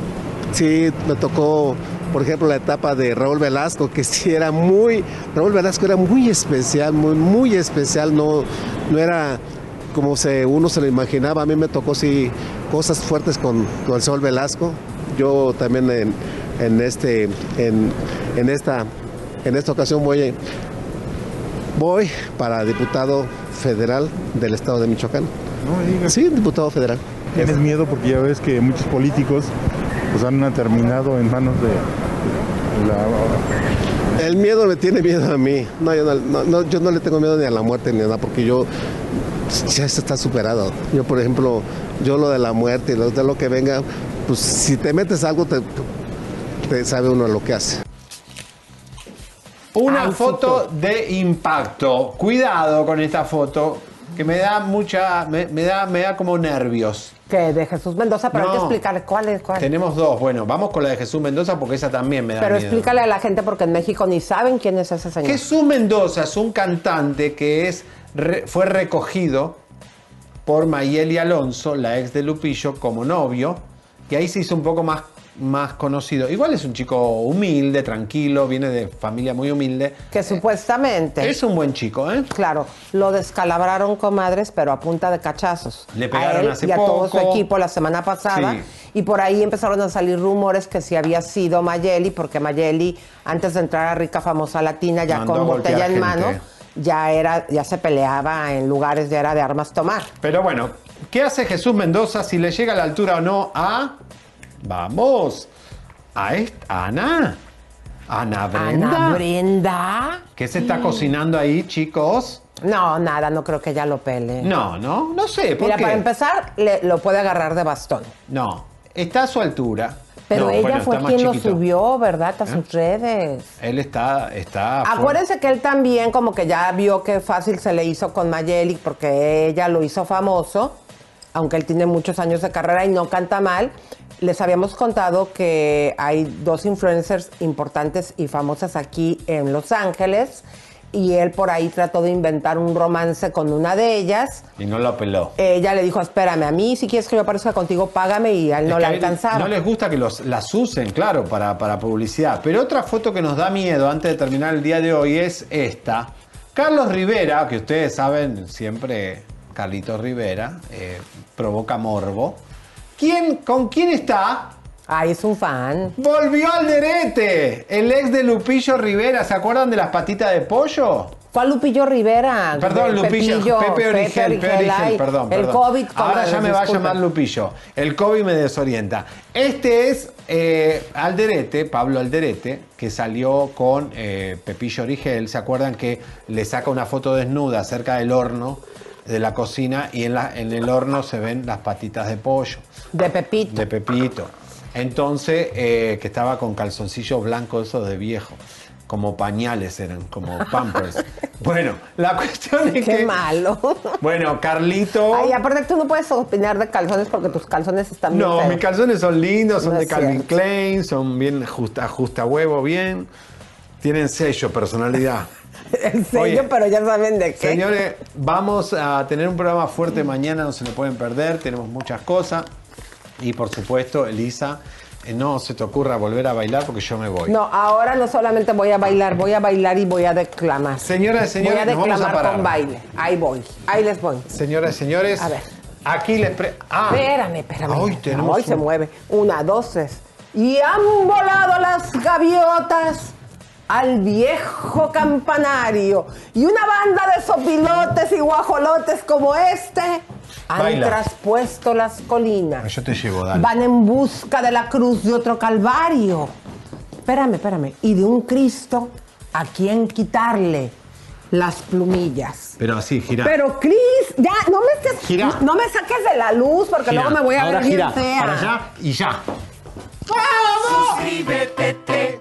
Sí, me tocó, por ejemplo, la etapa de Raúl Velasco, que sí era muy. Raúl Velasco era muy especial, muy, muy especial, no, no era como se, uno se lo imaginaba. A mí me tocó, sí, cosas fuertes con, con el Sol Velasco. Yo también en, en este, en, en esta, en esta ocasión voy, a- voy para diputado federal del estado de Michoacán. No me digas. Sí, diputado federal. ¿Tienes miedo? Porque ya ves que muchos políticos pues, han terminado en manos de la... El miedo me tiene miedo a mí. No, yo no, no- no, yo no le tengo miedo ni a la muerte ni a nada, porque yo ya eso está superado. Yo, por ejemplo, yo lo de la muerte y lo de lo que venga, pues si te metes algo, te, realmente sabe uno lo que hace. Una foto de impacto. Cuidado con esta foto, que me da mucha, me, me da, me da como nervios. Que de Jesús Mendoza, pero hay que No. explicar cuál es cuál. Tenemos dos. Bueno, vamos con la de Jesús Mendoza porque esa también me da Pero miedo. explícale a la gente porque en México ni saben quién es ese señor. Jesús Mendoza es un cantante que es, re- fue recogido por Mayeli Alonso, la ex de Lupillo, como novio, y ahí se hizo un poco más, más conocido. Igual es un chico humilde, tranquilo, viene de familia muy humilde. Que supuestamente. Es un buen chico, ¿eh? Claro, lo descalabraron comadres, pero a punta de cachazos. Le pegaron a él hace y a todo su equipo la semana pasada. Sí. Y por ahí empezaron a salir rumores que si había sido Mayeli, porque Mayeli, antes de entrar a Rica Famosa Latina, ya Mandó con botella en mano, ya era, ya se peleaba en lugares, ya era de armas tomar. Pero bueno, ¿qué hace Jesús Mendoza si le llega a la altura o no a. Vamos, a esta, Ana. Ana Brenda. Ana Brenda. ¿Qué se está cocinando ahí, chicos? No, nada, no creo que ella lo pele. No, no, no sé. ¿por Mira, qué? para empezar, le- lo puede agarrar de bastón. No, está a su altura. Pero No, ella bueno, fue está más quien lo chiquito. ¿Eh? subió, ¿verdad? A sus redes. Él está, está. fuerte. Acuérdense que él también como que ya vio que fácil se le hizo con Mayeli porque ella lo hizo famoso, aunque él tiene muchos años de carrera y no canta mal. Les habíamos contado que hay dos influencers importantes y famosas aquí en Los Ángeles y él por ahí trató de inventar un romance con una de ellas. Y no lo peló. Ella le dijo, espérame, a mí si quieres que yo aparezca contigo, págame y a él no Es que a él alcanzaba. No les gusta que los, las usen, claro, para, para publicidad. Pero otra foto que nos da miedo antes de terminar el día de hoy es esta. Carlos Rivera, que ustedes saben, siempre Carlitos Rivera, eh, provoca morbo. ¿Quién, ¿Con quién está? Ay, es un fan. Volvió Alderete, el ex de Lupillo Rivera. ¿Se acuerdan de las patitas de pollo? ¿Cuál Lupillo Rivera? Perdón, Lupillo, Pepillo, Pepe Origel, Pepe Origel, ay, perdón, El perdón. COVID. Ahora ya me va a llamar Lupillo. El COVID me desorienta. Este es eh, Alderete, Pablo Alderete, que salió con eh, Pepillo Origel. ¿Se acuerdan que le saca una foto desnuda cerca del horno de la cocina y en, la- en el horno se ven las patitas de pollo? De Pepito. De Pepito. Entonces, eh, que estaba con calzoncillos blancos esos de viejo. Como pañales eran, como pampers. bueno, la cuestión es Qué que... malo. Bueno, Carlito... Ay, aparte tú no puedes opinar de calzones porque tus calzones están bien No, feos. mis calzones son lindos, son No de Calvin cierto. Klein, son bien ajusta, ajusta huevo, bien. Tienen sello, personalidad. Serio, Oye, pero ya saben de qué. Señores, vamos a tener un programa fuerte mañana, no se lo pueden perder, tenemos muchas cosas. Y por supuesto, Elisa, eh, no se te ocurra volver a bailar porque yo me voy. No, ahora no solamente voy a bailar, voy a bailar y voy a declamar. Señoras y señores, voy a nos vamos a declamar parar. con baile. Ahí voy, ahí les voy. Señoras y señores, A ver. aquí les... pre- ah, Espérame, espérame. Hoy tenemos Hoy se un- mueve. Una, dos, tres. Y han volado las gaviotas al viejo campanario. Y una banda de sopilotes y guajolotes como este han Baila. traspuesto las colinas. Yo te llevo, dale. Van en busca de la cruz de otro calvario. Espérame, espérame. Y de un Cristo a quien quitarle las plumillas. Pero así, gira. Pero Cris, ya, no me estés, Gira. no me saques de la luz porque Gira. luego me voy a Ahora ver bien gira, fea. Para allá y ya. Suscríbete,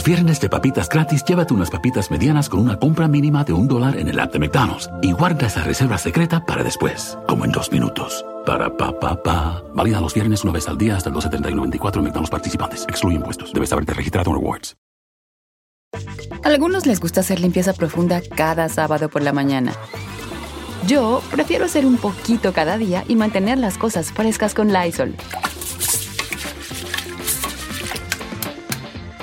los viernes de papitas gratis, llévate unas papitas medianas con una compra mínima de un dólar en el app de McDonald's y guarda esa reserva secreta para después, como en dos minutos. Para pa pa pa. Válida los viernes una vez al día hasta el 12.30 y 94 en McDonald's participantes. Excluye impuestos. Debes haberte registrado en Rewards. Algunos les gusta hacer limpieza profunda cada sábado por la mañana. Yo prefiero hacer un poquito cada día y mantener las cosas frescas con Lysol.